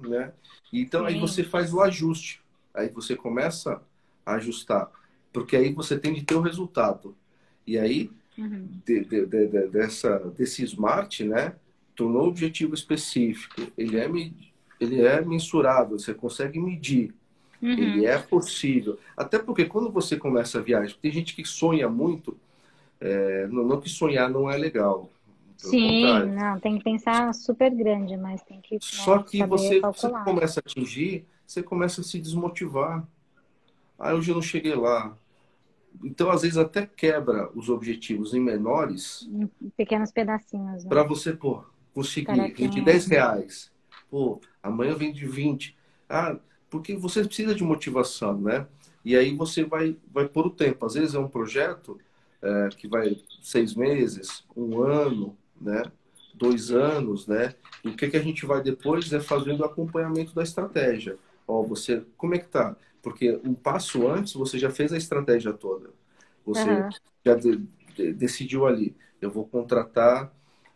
Né? Então Sim. aí você faz o ajuste. Aí você começa a ajustar. Porque aí você tem de ter o resultado. E aí, uhum. de, de, de, dessa, desse smart, né? Tornou objetivo específico. Ele é, ele é mensurável, você consegue medir. Uhum. Ele é possível. Até porque quando você começa a viagem, tem gente que sonha muito. É, não, não, que sonhar não é legal. Sim, não, tem que pensar super grande, mas tem que. Né, Só que você, você começa a atingir, você começa a se desmotivar. Ah, hoje eu não cheguei lá. Então, às vezes, até quebra os objetivos em menores. Em pequenos pedacinhos. Né? Para você, pô, conseguir. Vende 10 reais. Pô, amanhã vende 20. Ah, porque você precisa de motivação, né? E aí você vai, vai pôr o tempo. Às vezes é um projeto é, que vai seis meses, um ano, né? Dois anos, né? E o que, que a gente vai depois é fazendo o acompanhamento da estratégia. Ó, você, como é que tá? Porque um passo antes você já fez a estratégia toda. Você uhum. já de, de, decidiu ali, eu vou contratar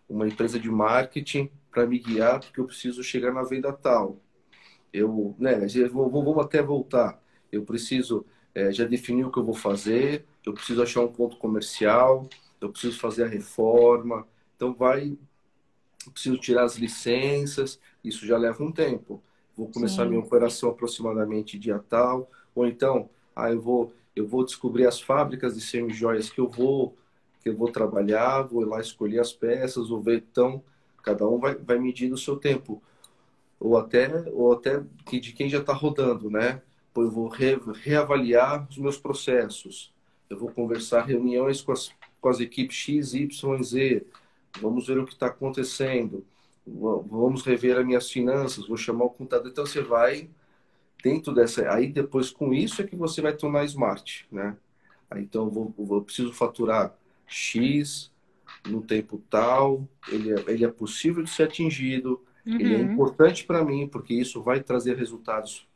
uma empresa de marketing para me guiar porque eu preciso chegar na venda tal eu, né, vamos até voltar. Eu preciso é, já definir o que eu vou fazer, eu preciso achar um ponto comercial, eu preciso fazer a reforma. Então vai, eu preciso tirar as licenças, isso já leva um tempo. Vou começar Sim. minha operação aproximadamente dia tal, ou então, ah, eu vou, eu vou descobrir as fábricas de semijoias que eu vou que eu vou trabalhar, vou lá escolher as peças, vou ver, então, cada um vai, vai medindo o seu tempo ou até, ou até de quem já está rodando, né? Pô, eu vou re, reavaliar os meus processos, eu vou conversar reuniões com as, com as equipes X, Y, Z, vamos ver o que está acontecendo, vamos rever as minhas finanças, vou chamar o contador. Então você vai dentro dessa. Aí depois com isso é que você vai tornar smart, né? Aí, então eu, vou, eu preciso faturar X no tempo tal, ele é, ele é possível de ser atingido Uhum. Ele é importante para mim, porque isso vai trazer resultados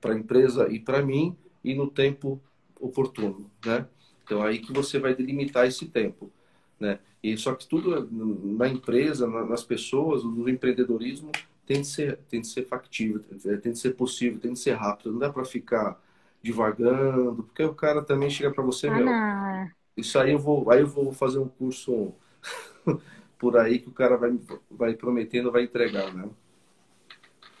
para a empresa e para mim e no tempo oportuno, né? Então aí que você vai delimitar esse tempo, né? E só que tudo na empresa, nas pessoas, no empreendedorismo tem de ser tem de ser factível, tem de ser possível, tem de ser rápido. Não dá para ficar divagando, porque o cara também chega para você, ah, meu. Isso aí eu vou, aí eu vou fazer um curso por aí que o cara vai, vai prometendo, vai entregar, né?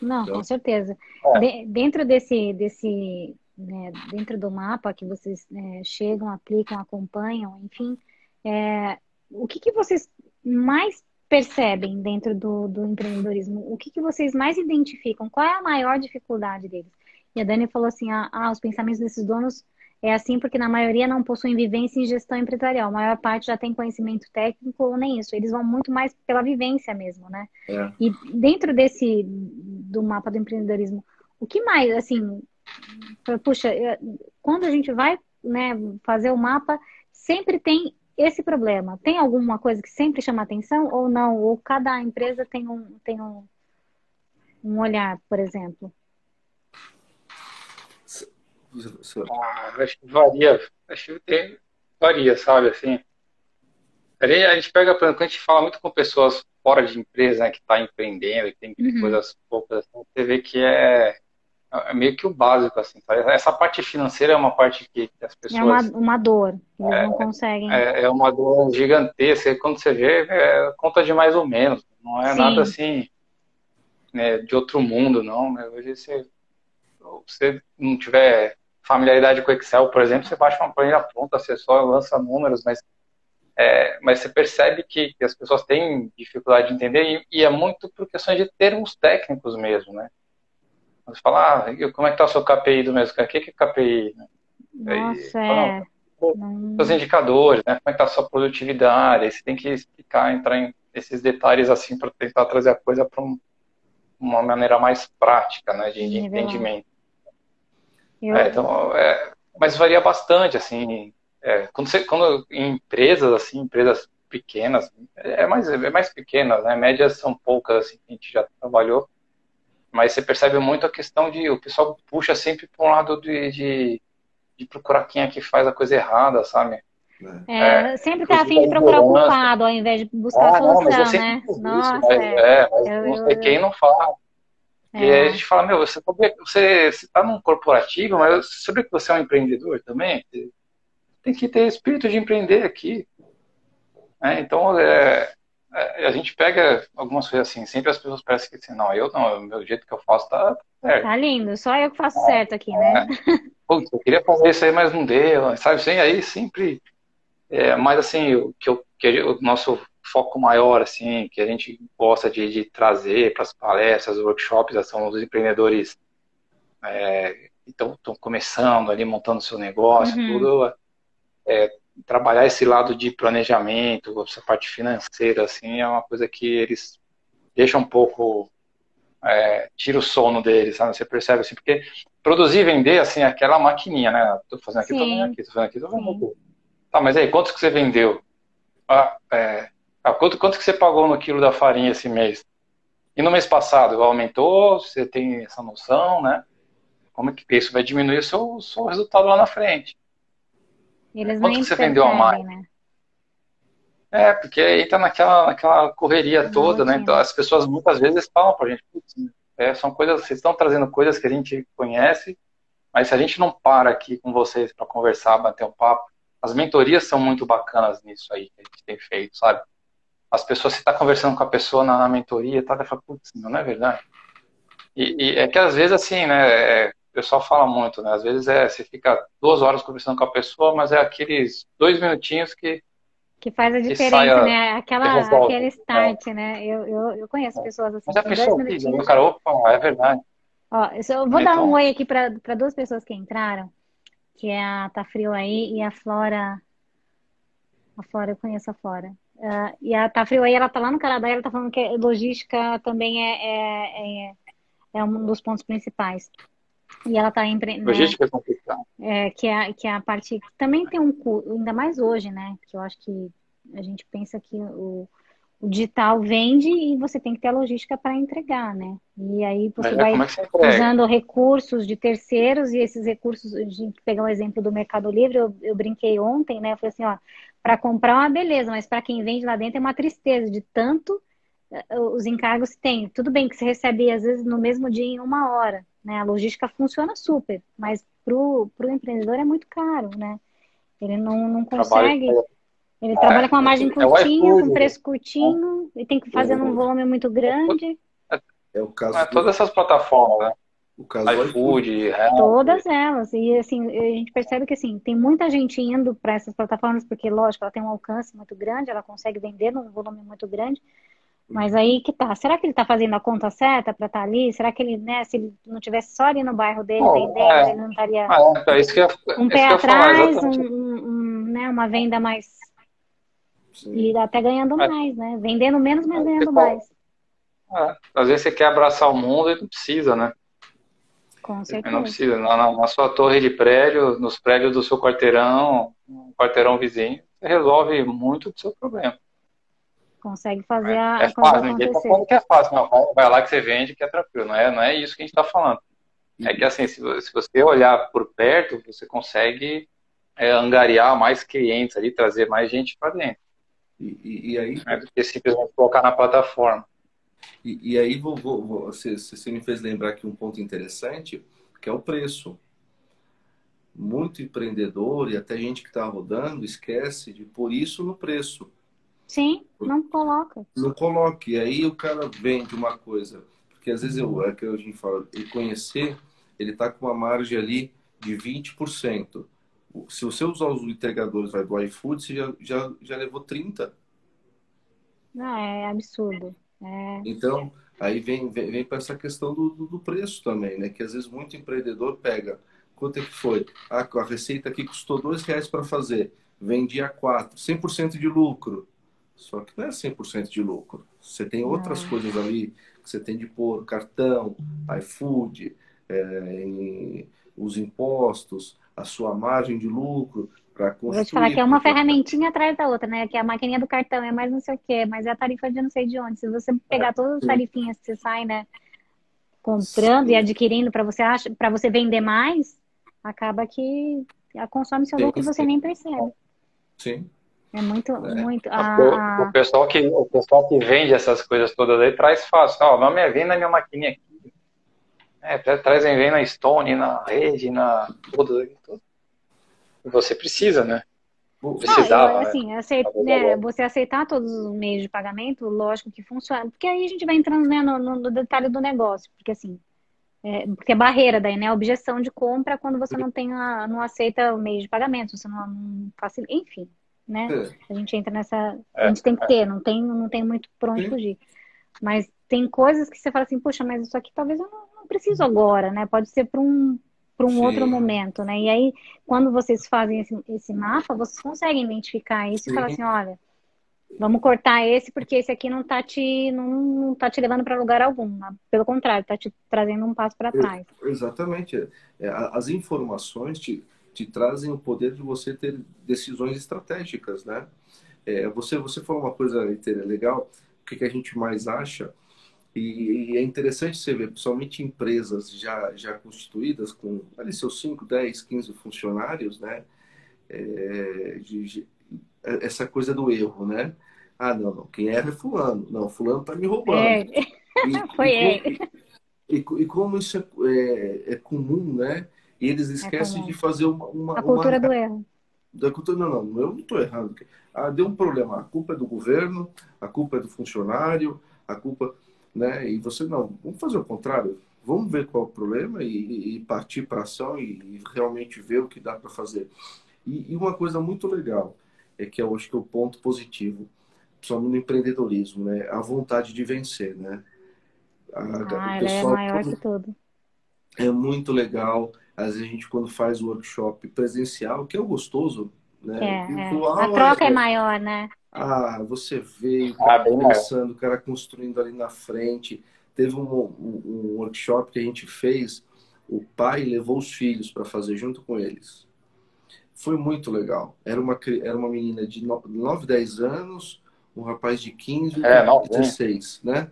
Não, então, com certeza. É. De, dentro desse, desse né, dentro do mapa que vocês é, chegam, aplicam, acompanham, enfim, é, o que, que vocês mais percebem dentro do, do empreendedorismo? O que, que vocês mais identificam? Qual é a maior dificuldade deles? E a Dani falou assim, ah, ah os pensamentos desses donos é assim porque na maioria não possuem vivência em gestão empresarial. A maior parte já tem conhecimento técnico ou nem isso. Eles vão muito mais pela vivência mesmo, né? É. E dentro desse do mapa do empreendedorismo, o que mais, assim, puxa, quando a gente vai né, fazer o mapa, sempre tem esse problema. Tem alguma coisa que sempre chama atenção ou não? Ou cada empresa tem um, tem um, um olhar, por exemplo? Ah, acho que varia. Acho que tem, varia, sabe? Assim, a gente pega, por exemplo, quando a gente fala muito com pessoas fora de empresa, né, que está empreendendo, que tem uhum. coisas poucas, assim, você vê que é, é meio que o básico, assim. Tá? Essa parte financeira é uma parte que as pessoas... É uma, uma dor, eles é, não conseguem... É, é, uma dor gigantesca, e quando você vê, é conta de mais ou menos, não é Sim. nada assim né, de outro mundo, não. Né? Hoje, se você não tiver familiaridade com Excel, por exemplo, você baixa uma planilha pronta, você só lança números, mas, é, mas você percebe que, que, as pessoas têm dificuldade de entender e, e, é muito por questões de termos técnicos mesmo, né? Você fala, ah, como é que está o seu KPI do mês? O que é KPI? Nossa, é. Os indicadores, né? Como é que está a sua produtividade? Aí você tem que explicar, entrar em esses detalhes assim para tentar trazer a coisa para um, uma maneira mais prática, né? De, de entendimento. Eu... É, então, é, mas varia bastante, assim. É, quando, você, quando em empresas, assim, empresas pequenas, é mais, é mais pequenas, né? Médias são poucas, assim, que a gente já trabalhou. Mas você percebe muito a questão de o pessoal puxa sempre para um lado de, de, de, procurar quem é que faz a coisa errada, sabe? É, é sempre tá afim de procurar o culpado ao invés de buscar ah, a solução, né? Nossa, mas, é, é mas eu, não sei eu, quem não fala. É. E aí a gente fala, meu, você você está num corporativo, mas você sabe que você é um empreendedor também? Tem que ter espírito de empreender aqui. É, então, é, é, a gente pega algumas coisas assim, sempre as pessoas parecem que assim, não, eu não, o meu jeito que eu faço tá certo. Tá lindo, só eu que faço certo aqui, né? É. Putz, eu queria fazer isso aí, mas não deu, sabe? Assim, aí sempre. É, mas assim, o que, eu, que o nosso foco maior, assim, que a gente gosta de, de trazer para as palestras, workshops, são os empreendedores é, estão começando ali, montando seu negócio, uhum. tudo. É, trabalhar esse lado de planejamento, essa parte financeira, assim, é uma coisa que eles deixam um pouco, é, tira o sono deles, sabe? Você percebe assim, porque produzir e vender, assim, é aquela maquininha, né? Tô fazendo aqui, Sim. tô fazendo aqui, tô fazendo aqui, tô fazendo aqui. Tá, mas aí, quantos que você vendeu? Ah, é, ah, quanto, quanto que você pagou no quilo da farinha esse mês? E no mês passado, aumentou? Você tem essa noção, né? Como é que isso vai diminuir o seu, seu resultado lá na frente? Eles Quanto que você vendeu a mais? Né? É, porque aí tá naquela, naquela correria toda, né? Então as pessoas muitas vezes falam pra gente, putz, é, são coisas, vocês estão trazendo coisas que a gente conhece, mas se a gente não para aqui com vocês para conversar, bater um papo, as mentorias são muito bacanas nisso aí que a gente tem feito, sabe? As pessoas, você está conversando com a pessoa na, na mentoria, tá, ela fala, putz, não é verdade? E, e, é que às vezes, assim, né, é, o pessoal fala muito, né, às vezes é, você fica duas horas conversando com a pessoa, mas é aqueles dois minutinhos que que faz a diferença, né? Aquela, aquele né? start, é. né? Eu, eu, eu conheço pessoas assim. Mas a pessoa que o cara, opa, é verdade. Ó, eu vou então, dar um oi aqui para duas pessoas que entraram, que é a Tá Frio aí e a Flora. A Flora, eu conheço a Flora. Uh, e a Tafrio aí, ela tá lá no Canadá, ela tá falando que logística também é, é, é, é um dos pontos principais. E ela tá empre... Logística né, é complicada. É, que, é, que é a parte que também tem um custo, ainda mais hoje, né? Que eu acho que a gente pensa que o, o digital vende e você tem que ter a logística para entregar, né? E aí você vai é você usando recursos de terceiros e esses recursos, a gente pegar um exemplo do Mercado Livre, eu, eu brinquei ontem, né? Eu falei assim, ó, para comprar é uma beleza, mas para quem vende lá dentro é uma tristeza de tanto eh, os encargos que tem. Tudo bem que você recebe às vezes no mesmo dia em uma hora, né? A logística funciona super, mas pro, pro empreendedor é muito caro, né? Ele não, não consegue. Ele é, trabalha com uma margem é curtinha, com preço curtinho, e tem que fazer num volume muito grande. É o caso. É, todas essas plataformas, né? O caso iFood, Todas elas. E assim, a gente percebe que assim, tem muita gente indo para essas plataformas, porque, lógico, ela tem um alcance muito grande, ela consegue vender num volume muito grande. Mas aí que tá. Será que ele tá fazendo a conta certa para estar tá ali? Será que ele, né, se ele não tivesse só ali no bairro dele oh, vendendo, é. ele não estaria ah, é, isso que eu, um pé atrás, um, um, né, uma venda mais. Sim. E até ganhando mais, né? Vendendo menos, mas ganhando mais. É. Às vezes você quer abraçar o mundo e não precisa, né? Com certeza. Não precisa. Na, na, sua torre de prédio, nos prédios do seu quarteirão, um quarteirão vizinho, você resolve muito do seu problema. Consegue fazer é, a. É fácil, ninguém está falando que é fácil, não. Vai lá que você vende, que é tranquilo. Não é, não é isso que a gente está falando. É que assim, se, se, você olhar por perto, você consegue é, angariar mais clientes ali, trazer mais gente para dentro. E, e, e aí? É do que simplesmente colocar na plataforma. E, e aí vou, vou, vou, você, você me fez lembrar aqui um ponto interessante. que é o preço. Muito empreendedor e até gente que está rodando esquece de pôr isso no preço. Sim, não coloca. Não coloque. E aí o cara vende uma coisa. Porque às vezes eu, é que a gente fala, e conhecer, ele está com uma margem ali de 20%. Se você usar os entregadores vai, do iFood, você já, já, já levou 30%. Não, é absurdo. É... Então, aí vem, vem, vem para essa questão do, do, preço também, né? Que às vezes muito empreendedor pega. Quanto é que foi? Ah, a receita aqui custou dois reais para fazer. Vendia quatro, 100% de lucro. Só que não é 100% de lucro. Você tem outras coisas ali que você tem de pôr cartão, iFood, é, os impostos, a sua margem de lucro para construir. Vou te falar que é uma ferramentinha atrás da outra, né? Que é a maquininha do cartão, é mais não sei o quê, mas é a tarifa de não sei de onde. Se você pegar é, todas as tarifinhas que você sai, né? Comprando sim. e adquirindo para você para você vender mais, acaba que consome seu lucro e você nem percebe. Sim. É muito, é. muito. A... O, o, pessoal que, o pessoal que vende essas coisas todas aí traz fácil. Ó, não me vem na minha maquininha aqui. É, trazem vem na Stone, na rede, na todas. Você precisa, né? Precisava, ah, assim, né? Aceit, né, você aceitar todos os meios de pagamento, lógico que funciona. Porque aí a gente vai entrando né, no, no detalhe do negócio. Porque assim, é, porque é barreira daí, né? A objeção de compra quando você não tem a, não aceita o meio de pagamento, você não, não facilita, enfim né? É. A gente entra nessa. A gente tem que ter, não tem, não tem muito por onde fugir. Mas tem coisas que você fala assim, puxa, mas isso aqui talvez eu não, não preciso agora, né? Pode ser para um, para um outro momento, né? E aí, quando vocês fazem esse, esse mapa, vocês conseguem identificar isso Sim. e falar assim, olha, vamos cortar esse porque esse aqui não tá te não, não tá te levando para lugar algum, né? pelo contrário, tá te trazendo um passo para trás. Exatamente. É, as informações te te trazem o poder de você ter decisões estratégicas, né? É, você, você falou uma coisa legal, o que, que a gente mais acha, e, e, é interessante você ver, principalmente empresas já, já constituídas, com ali seus 5, 10, 15 funcionários, né? É, de, de, essa coisa do erro, né? Ah, não, não, quem erra é fulano. Não, fulano tá me roubando. É. E, [laughs] Foi ele. E, e, como isso é, é, é comum, né? E eles é esquecem é de fazer uma, uma A cultura uma... do erro. Da cultura, não, não, eu não estou errando. Ah, deu um problema. A culpa é do governo, a culpa é do funcionário, a culpa. Né? E você, não, vamos fazer o contrário. Vamos ver qual é o problema e, e partir para ação e, e, realmente ver o que dá para fazer. E, e, uma coisa muito legal, é que eu acho que é o ponto positivo, principalmente no empreendedorismo, né? A vontade de vencer, né? A, ah, o pessoal, é maior que tudo. É muito legal às vezes a gente, quando faz o workshop presencial, que é o gostoso, né? É, Virtual, é. A troca é, é maior, né? Ah, você veio, o cara ah, conversando, o cara construindo ali na frente. Teve um, um, um, workshop que a gente fez, o pai levou os filhos para fazer junto com eles. Foi muito legal. Era uma, era uma menina de 9, 10 anos, um rapaz de 15 é, e 16, né?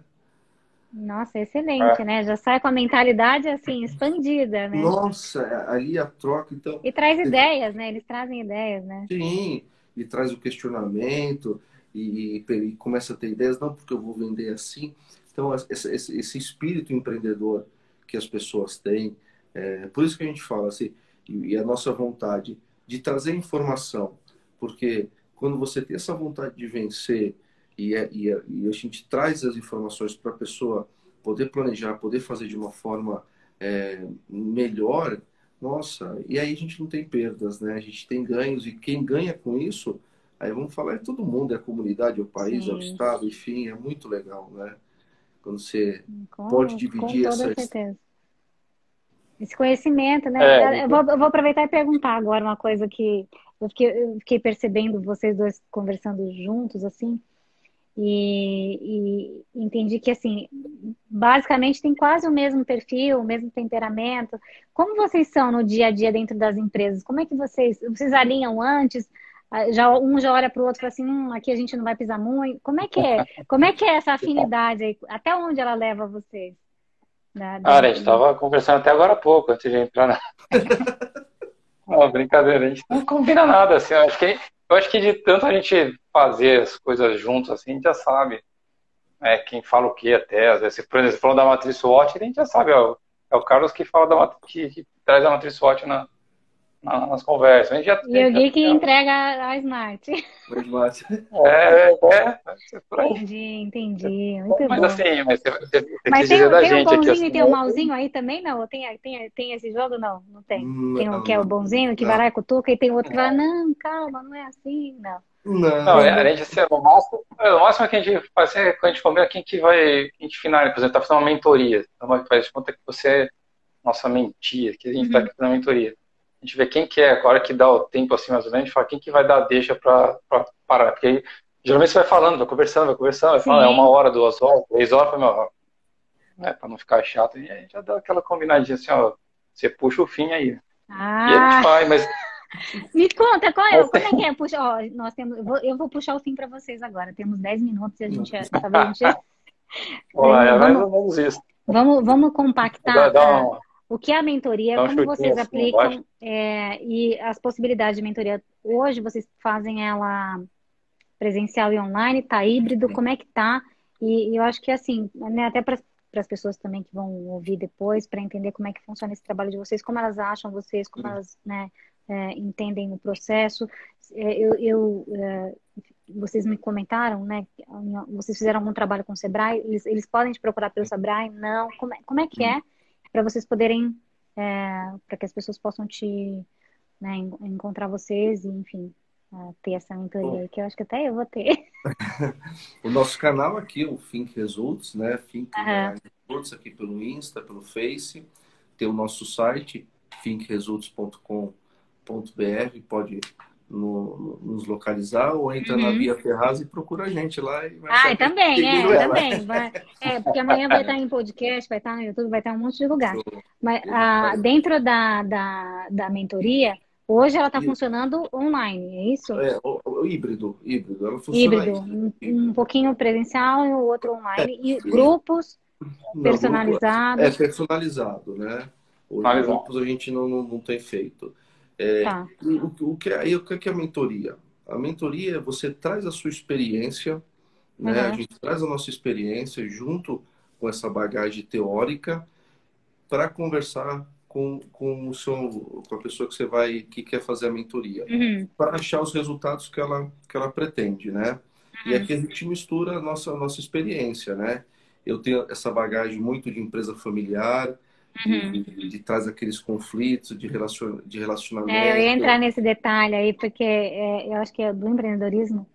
Nossa, excelente, é. né? Já sai com a mentalidade assim expandida, né? Nossa, ali a troca, então. E traz ideias, né? Eles trazem ideias, né? Sim, e traz o questionamento e, e começa a ter ideias, não porque eu vou vender assim. Então, esse, esse, esse espírito empreendedor que as pessoas têm, é, por isso que a gente fala assim, e, e a nossa vontade de trazer informação, porque quando você tem essa vontade de vencer, e, é, e, é, e a gente traz as informações para a pessoa poder planejar, poder fazer de uma forma é, melhor, nossa, e aí a gente não tem perdas, né? A gente tem ganhos, e quem ganha com isso, aí vamos falar, é todo mundo, é a comunidade, é o país, Sim. é o estado, enfim, é muito legal, né? Quando você com, pode dividir com toda essa... certeza. Esse conhecimento, né? É, eu, vou, eu vou aproveitar e perguntar agora uma coisa que eu fiquei, eu fiquei percebendo vocês dois conversando juntos, assim, e, e, entendi que, assim, basicamente tem quase o mesmo perfil, o mesmo temperamento. Como vocês são no dia a dia dentro das empresas? Como é que vocês, vocês alinham antes? Ah, já, um já olha para o outro e fala assim, hum, aqui a gente não vai pisar muito. Como é que é? Como é que é essa afinidade aí? Até onde ela leva vocês? Da, da... Cara, a gente estava conversando até agora há pouco, antes de entrar na... [laughs] não, brincadeira, a gente não combina nada, assim, eu acho que eu acho que de tanto a gente fazer as coisas juntos, assim, a gente já sabe é, quem fala o que até. Às vezes, por exemplo, falando da matriz SWOT, a gente já sabe ó, É o Carlos que fala da que, que traz a matriz SWOT na, na, nas conversas. Já, e o Gui que entrega a Smart. [laughs] O Smart. É, é, é. Entendi, entendi. Muito mas bom. assim, mas você, você, mas tem, da tem gente um bonzinho aqui, e tem um malzinho aí também, não? Tem, tem, tem esse jogo? Não, não tem. Tem um que é o bonzinho, que vai lá e cutuca, e tem outro que vai, não, calma, não é assim, não. Não, não é, a gente, assim, no máximo, o máximo que a gente faz é quando a gente combina quem que vai, quem que finaliza, por exemplo, tá fazendo uma mentoria. Então, faz conta que você é nossa mentia, que a gente está uhum. aqui na mentoria. A gente vê quem que é, a hora que dá o tempo assim mais ou menos, a gente fala quem que vai dar deixa para parar. Porque aí, geralmente você vai falando, vai conversando, vai conversando, vai falando, é uma hora, duas horas, três horas, meu, né, para não ficar chato, e a gente já dá aquela combinadinha assim, ó, você puxa o fim aí. Ah. E a gente vai, mas [laughs] me conta, qual é, como é que é? Puxa, ó, nós temos, eu vou, eu vou puxar o fim para vocês agora. Temos 10 minutos e a gente, sabe, [laughs] a gente... Olha, vamos, vamos, isso. Vamos, vamos compactar uh, o que é a mentoria, como vocês assim, aplicam é, e as possibilidades de mentoria. Hoje vocês fazem ela presencial e online, tá híbrido, como é que tá? E, e eu acho que assim, né, até para as pessoas também que vão ouvir depois, para entender como é que funciona esse trabalho de vocês, como elas acham vocês, como elas né, é, entendem o processo. É, eu, eu é, vocês me comentaram, né? Vocês fizeram algum trabalho com o Sebrae? Eles, eles podem te procurar pelo Sebrae? Não? Como é, como é que é? Para vocês poderem, é, para que as pessoas possam te né, encontrar vocês e, enfim, é, ter essa mentoria aí, que eu acho que até eu vou ter. [laughs] o nosso canal aqui, o Think Results, né? Think uhum. Results aqui pelo Insta, pelo Face. Tem o nosso site, thinkresults.com.br br pode no, nos localizar ou entra uhum. na Bia Ferraz e procura a gente lá. E ah, também, é, também. Vai, é, porque amanhã vai estar em podcast, vai estar no YouTube, vai estar em um monte de lugar. Mas ah, dentro da, da, da mentoria, hoje ela está funcionando online, é isso? É, o, o, híbrido, híbrido. Ela funciona híbrido, um, um, pouquinho presencial e o outro online. É, e grupos não, personalizados. é personalizado, né? Os grupos a gente não, não, não tem feito. É, tá. o, o, que é, o que é a mentoria? A mentoria, você traz a sua experiência, né? Uhum. A gente traz a nossa experiência junto com essa bagagem teórica para conversar com, com, o seu, com a pessoa que você vai, que quer fazer a mentoria, uhum. para achar os resultados que ela, que ela pretende, né? Uhum. E aqui a gente mistura a nossa, a nossa experiência, né? Eu tenho essa bagagem muito de empresa familiar, uhum. de, de traz aqueles conflitos de, relacion, de relacionamento. É, eu ia entrar nesse detalhe aí, porque é, eu acho que é do empreendedorismo,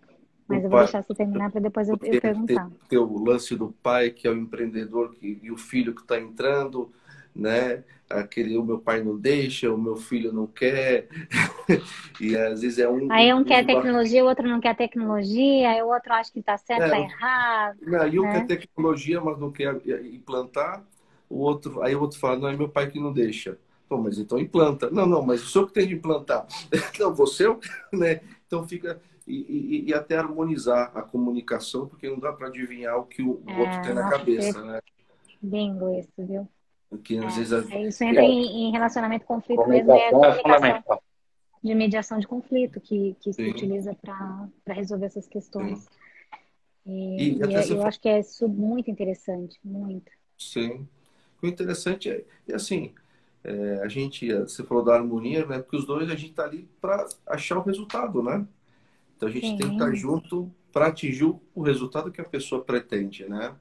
mas eu vou deixar você terminar para depois eu, eu perguntar. Tem, tem, o lance do pai, que é o empreendedor, que, e o filho que está entrando, né? Aquele, o meu pai não deixa, o meu filho não quer. [laughs] e às vezes é um. Aí um quer tecnologia, o outro não quer tecnologia, aí o outro acha que está certo, está é, errado. Não, e um né? quer tecnologia, mas não quer implantar o outro, aí o outro fala, não, é meu pai que não deixa. Pô, mas então implanta. Não, não, mas o senhor que tem de implantar. [laughs] não, você, [laughs] né? Então fica. E, e, e, até harmonizar a comunicação, porque não dá para adivinhar o que o, é, outro tem na cabeça, né? Bingo isso, viu? Porque às é, vezes. É, isso entra em, em relacionamento conflito mesmo, é comunicação de mediação de conflito que, que se utiliza para resolver essas questões. Sim. E, e, e eu, eu acho que é muito interessante, muito. Sim. O interessante é, é assim, é, a gente, você falou da harmonia, né? Porque os dois a gente está ali para achar o resultado, né? Então a gente Sim. tem que estar junto para atingir o resultado que a pessoa pretende, né?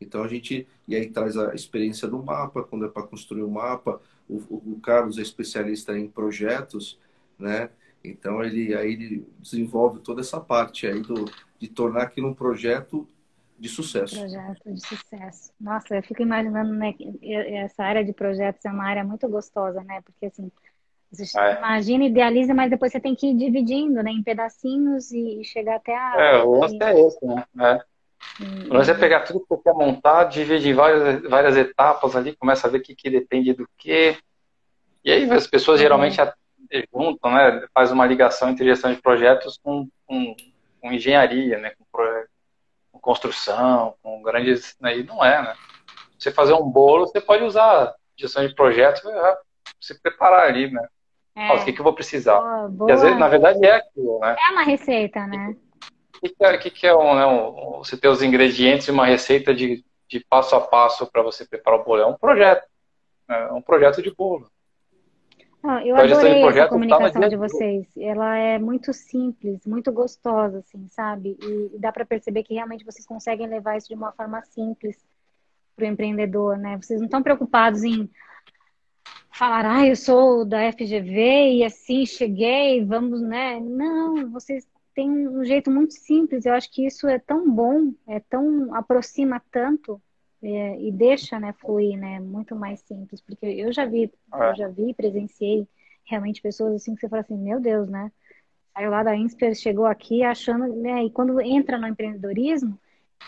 Então a gente e aí traz a experiência do mapa quando é para construir o um mapa. O, o, Carlos é especialista em projetos, né? Então ele aí ele desenvolve toda essa parte aí do de tornar aquilo um projeto de sucesso. Projeto de sucesso. Nossa, eu fico imaginando, né, essa área de projetos é uma área muito gostosa, né? Porque assim, você é. imagina, idealiza, mas depois você tem que ir dividindo, né, em pedacinhos e chegar até a. É, o lance é esse, né? É. O lance é pegar tudo que você quer montar, dividir em várias, várias etapas ali, começa a ver o que, que depende do que. E aí as pessoas uhum. geralmente juntam, né? Faz uma ligação entre gestão de projetos com, com, com engenharia, né? Com construção, com grandes. Né, e não é, né? Você fazer um bolo, você pode usar gestão de projetos para se preparar ali, né? É. o que, que eu vou precisar? Boa, boa. às vezes, na verdade, é aquilo, né? É uma receita, né? O que, que, é, que, que é um, né, um, você ter os ingredientes e uma receita de, de passo a passo para você preparar o bolo? É um projeto. É um projeto de bolo. Eu adorei essa tá comunicação de vocês. Ela é muito simples, muito gostosa, assim, sabe? E dá para perceber que realmente vocês conseguem levar isso de uma forma simples para o empreendedor, né? Vocês não estão preocupados em falar, ah, eu sou da FGV e assim cheguei, vamos, né? Não, vocês têm um jeito muito simples. Eu acho que isso é tão bom, é tão aproxima tanto é, e deixa, né, fluir, né, muito mais simples, porque eu já vi, é. eu já vi, presenciei realmente pessoas assim que você fala assim, meu Deus, né, saiu lá da Insper, chegou aqui achando, né, e quando entra no empreendedorismo,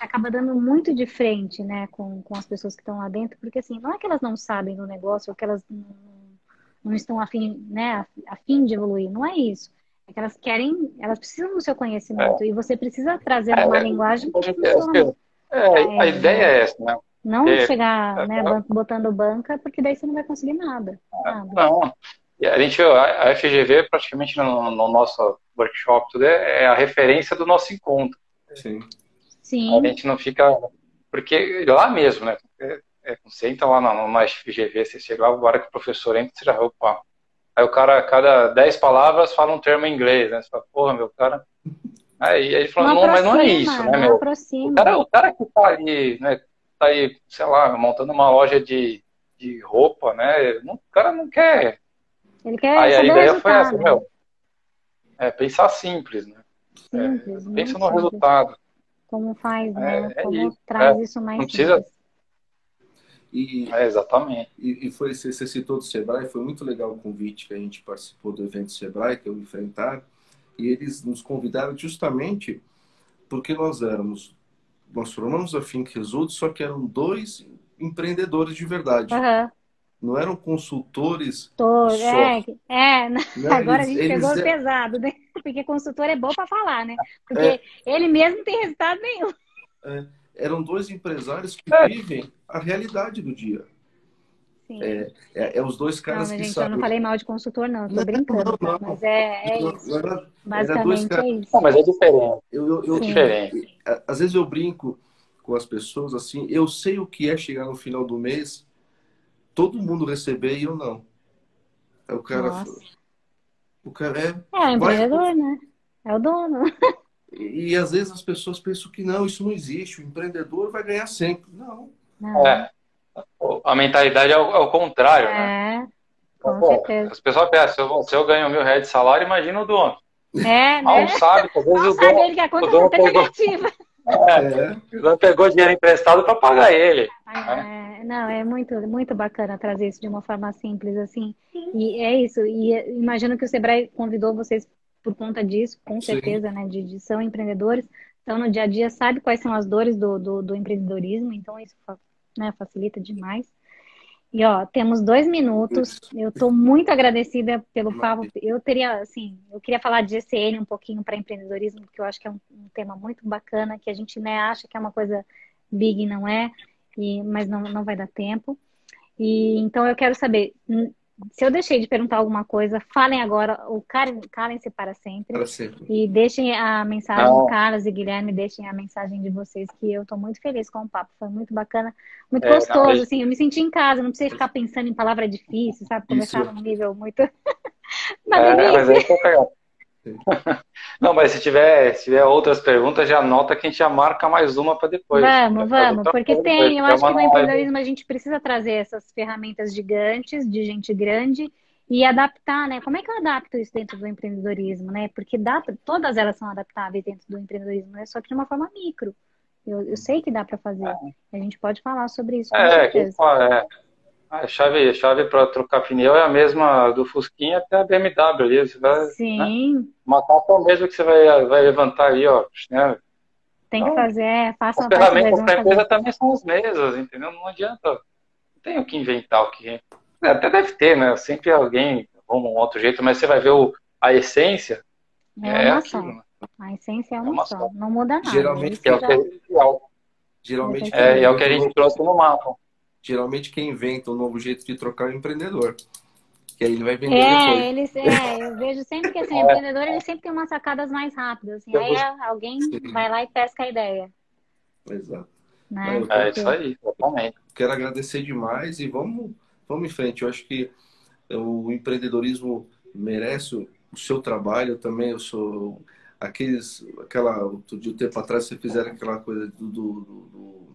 acaba dando muito de frente, né, com, com as pessoas que estão lá dentro, porque assim, não é que elas não sabem do negócio, ou que elas não, não estão afim, né, afim de evoluir, não é isso. É que elas querem, elas precisam do seu conhecimento, é. e você precisa trazer uma é, linguagem que funciona. É, a ideia é essa, né? Não é, chegar né, botando banca, porque daí você não vai conseguir nada. nada. Não. A gente, a FGV, praticamente no, no, nosso workshop, tudo é, é, a referência do nosso encontro. Sim. Sim. A gente não fica. Porque lá mesmo, né? É, é, você entra lá no, no FGV, você chega lá, agora que o professor entra, você já. Opa. Aí o cara, a cada dez palavras, fala um termo em inglês, né? Você fala, porra, meu cara. Aí, aí ele falou, não, não mas não é isso, né, meu? O cara, o cara que tá ali, né? Tá aí, sei lá, montando uma loja de, de roupa, né? Não, o cara não quer. Ele quer aí a ideia foi essa, meu. É pensar simples, né? Simples, é, pensa no simples. resultado. Como faz, né? É, é Como isso. traz é, isso mais não precisa... E, é, exatamente. E, e, foi, você, você citou do Sebrae, foi muito legal o convite que a gente participou do evento Sebrae, que eu enfrentar, e eles nos convidaram justamente porque nós éramos, nós formamos a Think Result, só que eram dois empreendedores de verdade. Uhum. Não eram consultores. Tô, só. É, é né? agora eles, a gente pegou é... pesado, né? Porque consultor é bom para falar, né? Porque é... ele mesmo não tem resultado nenhum. É, eram dois empresários que é. vivem a realidade do dia. É, é, é, os dois caras não, que gente, sabem. Eu não falei mal de consultor, não, tô não, brincando. Não, não. Mas é, é isso. Era, Basicamente era é isso. Não, mas é diferente. Eu, eu, eu diferente. Às vezes eu brinco com as pessoas assim, eu sei o que é chegar no final do mês, todo mundo receber e eu não. É o cara. Nossa. O cara é. É, o empreendedor, vai... né? É o dono. E, e, às vezes as pessoas pensam que não, isso não existe. O empreendedor vai ganhar sempre. Não. não. É a mentalidade é o, é o contrário, né? é, né? Com Pô, certeza. As pessoas pensam, se eu, se eu ganho mil reais de salário, imagina o dono. É, Mal né? sabe, vezes Mal o dono, sabe ele que a conta não tá negativa. [laughs] É, o dono pegou dinheiro emprestado para pagar ele. É, não, é muito, muito bacana trazer isso de uma forma simples, assim. E é isso. E imagino que o Sebrae convidou vocês por conta disso, com certeza, Sim. né? De, de são empreendedores. Então, no dia a dia, sabe quais são as dores do, do, do empreendedorismo. Então, isso né? Facilita demais. E ó, temos dois minutos. Eu estou muito agradecida pelo papo. Eu teria, assim, eu queria falar de GCN um pouquinho para empreendedorismo, porque eu acho que é um, um, tema muito bacana, que a gente né, acha que é uma coisa big, não é, e, mas não, não vai dar tempo. E então eu quero saber, se eu deixei de perguntar alguma coisa, falem agora, ou calem-se para sempre. Para sempre. E deixem a mensagem, Não. Carlos e Guilherme, deixem a mensagem de vocês, que eu estou muito feliz com o papo. Foi muito bacana, muito é, gostoso, assim, eu me senti em casa, não precisei ficar pensando em palavra difícil, sabe? Começar num nível muito. [laughs] é, mas aí, [laughs] Não, mas se tiver, se tiver outras perguntas, já anota que a gente já marca mais uma para depois. Vamos, vamos, porque tem, eu acho que no empreendedorismo a gente precisa trazer essas ferramentas gigantes, de gente grande, e adaptar, né? Como é que eu adapto isso dentro do empreendedorismo, né? Porque dá, todas elas são adaptáveis dentro do empreendedorismo, né? Só que de uma forma micro. Eu, eu sei que dá para fazer. É. A gente pode falar sobre isso. é, que, é. A chave, a chave para trocar pneu é a mesma do Fusquinha até a BMW ali. Você vai, Sim. Né? Uma capa mesmo que você vai, vai levantar ali, ó. Né? Tem então, que fazer, é, faça As ferramentas para a empresa também são as mesmas, entendeu? Não adianta. Não tem o que inventar o que. É, até deve ter, né? Sempre alguém arruma um outro jeito, mas você vai ver o, a essência. É, é aquilo, né? A essência é uma, é uma só. só. Não muda nada. Geralmente, é, o que, é, geralmente é, é o que a gente trouxe no mapa geralmente quem inventa um novo jeito de trocar é o empreendedor. Que aí ele vai vender é, depois. Eles, é, eu vejo sempre que assim, o [laughs] empreendedor ele sempre tem umas sacadas mais rápidas. Assim, aí alguém Sim. vai lá e pesca a ideia. Exato. Né? É, isso aí, totalmente. Quero agradecer demais e vamos vamos em frente. Eu acho que o empreendedorismo merece o seu trabalho também. Eu sou aqueles, aquela, de um tempo atrás você fizeram aquela coisa do, do, do,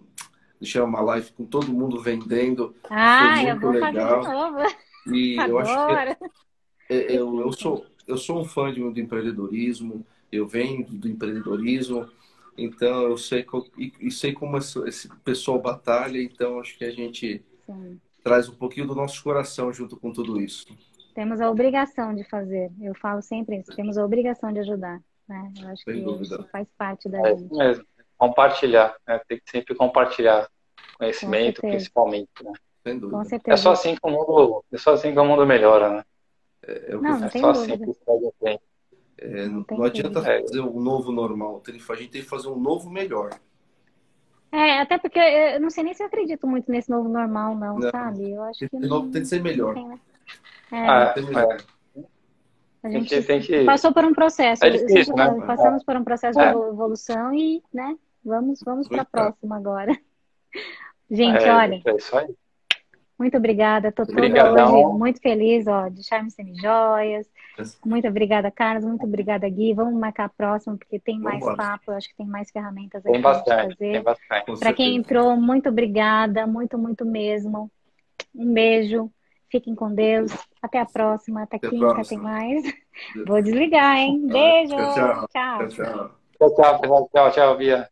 deixar uma live com todo mundo vendendo. Ah, eu vou legal. fazer de novo. E Agora. eu acho que é, é, eu, eu sou eu sou um fã de, do empreendedorismo. Eu venho do empreendedorismo. Então eu sei e, e sei como esse, esse, pessoal batalha. Então acho que a gente Sim. traz um pouquinho do nosso coração junto com tudo isso. Temos a obrigação de fazer. Eu falo sempre isso. Temos a obrigação de ajudar. Né? Eu acho Sem que dúvida. isso faz parte da é gente. mesmo. Compartilhar. Né? Tem que sempre compartilhar conhecimento, principalmente. Né? Sem dúvida. Com certeza. É só assim que o mundo, é só assim que o mundo melhora, né? É, é o Não, que não tem só dúvida. assim que segue em frente. É, Não não, tem não adianta dúvida. fazer um novo normal. Tem que- A gente tem que fazer um novo melhor. É, até porque eu não sei nem se eu acredito muito nesse novo normal, não, Não. sabe? Eu acho Tem, que tem não, tem que ser melhor. tem, né? É, Ah, Tem melhor. a tem gente que- tem que- passou por um processo. É difícil, né? Passamos por um processo É. de evolução e, né? Vamos, vamos para a próxima agora. [laughs] Gente, é, olha, É isso aí. muito obrigada. Tô toda Obrigadão. hoje muito feliz, ó, de Charme Semijoias. Muito obrigada, Carlos. Muito obrigada, Gui. Vamos marcar a próxima, porque tem mais Vambora. papo. Eu acho que tem mais ferramentas aqui Tem pra gente bastante, tem fazer. Para quem entrou, muito obrigada. Muito, muito mesmo. Um beijo. Fiquem com Deus. Até a próxima. Até Até quinta, tem mais. Vou desligar, hein? Beijo. Tchau, tchau. Tchau. Tchau, tchau. Tchau, tchau, tchau, tchau, Bia.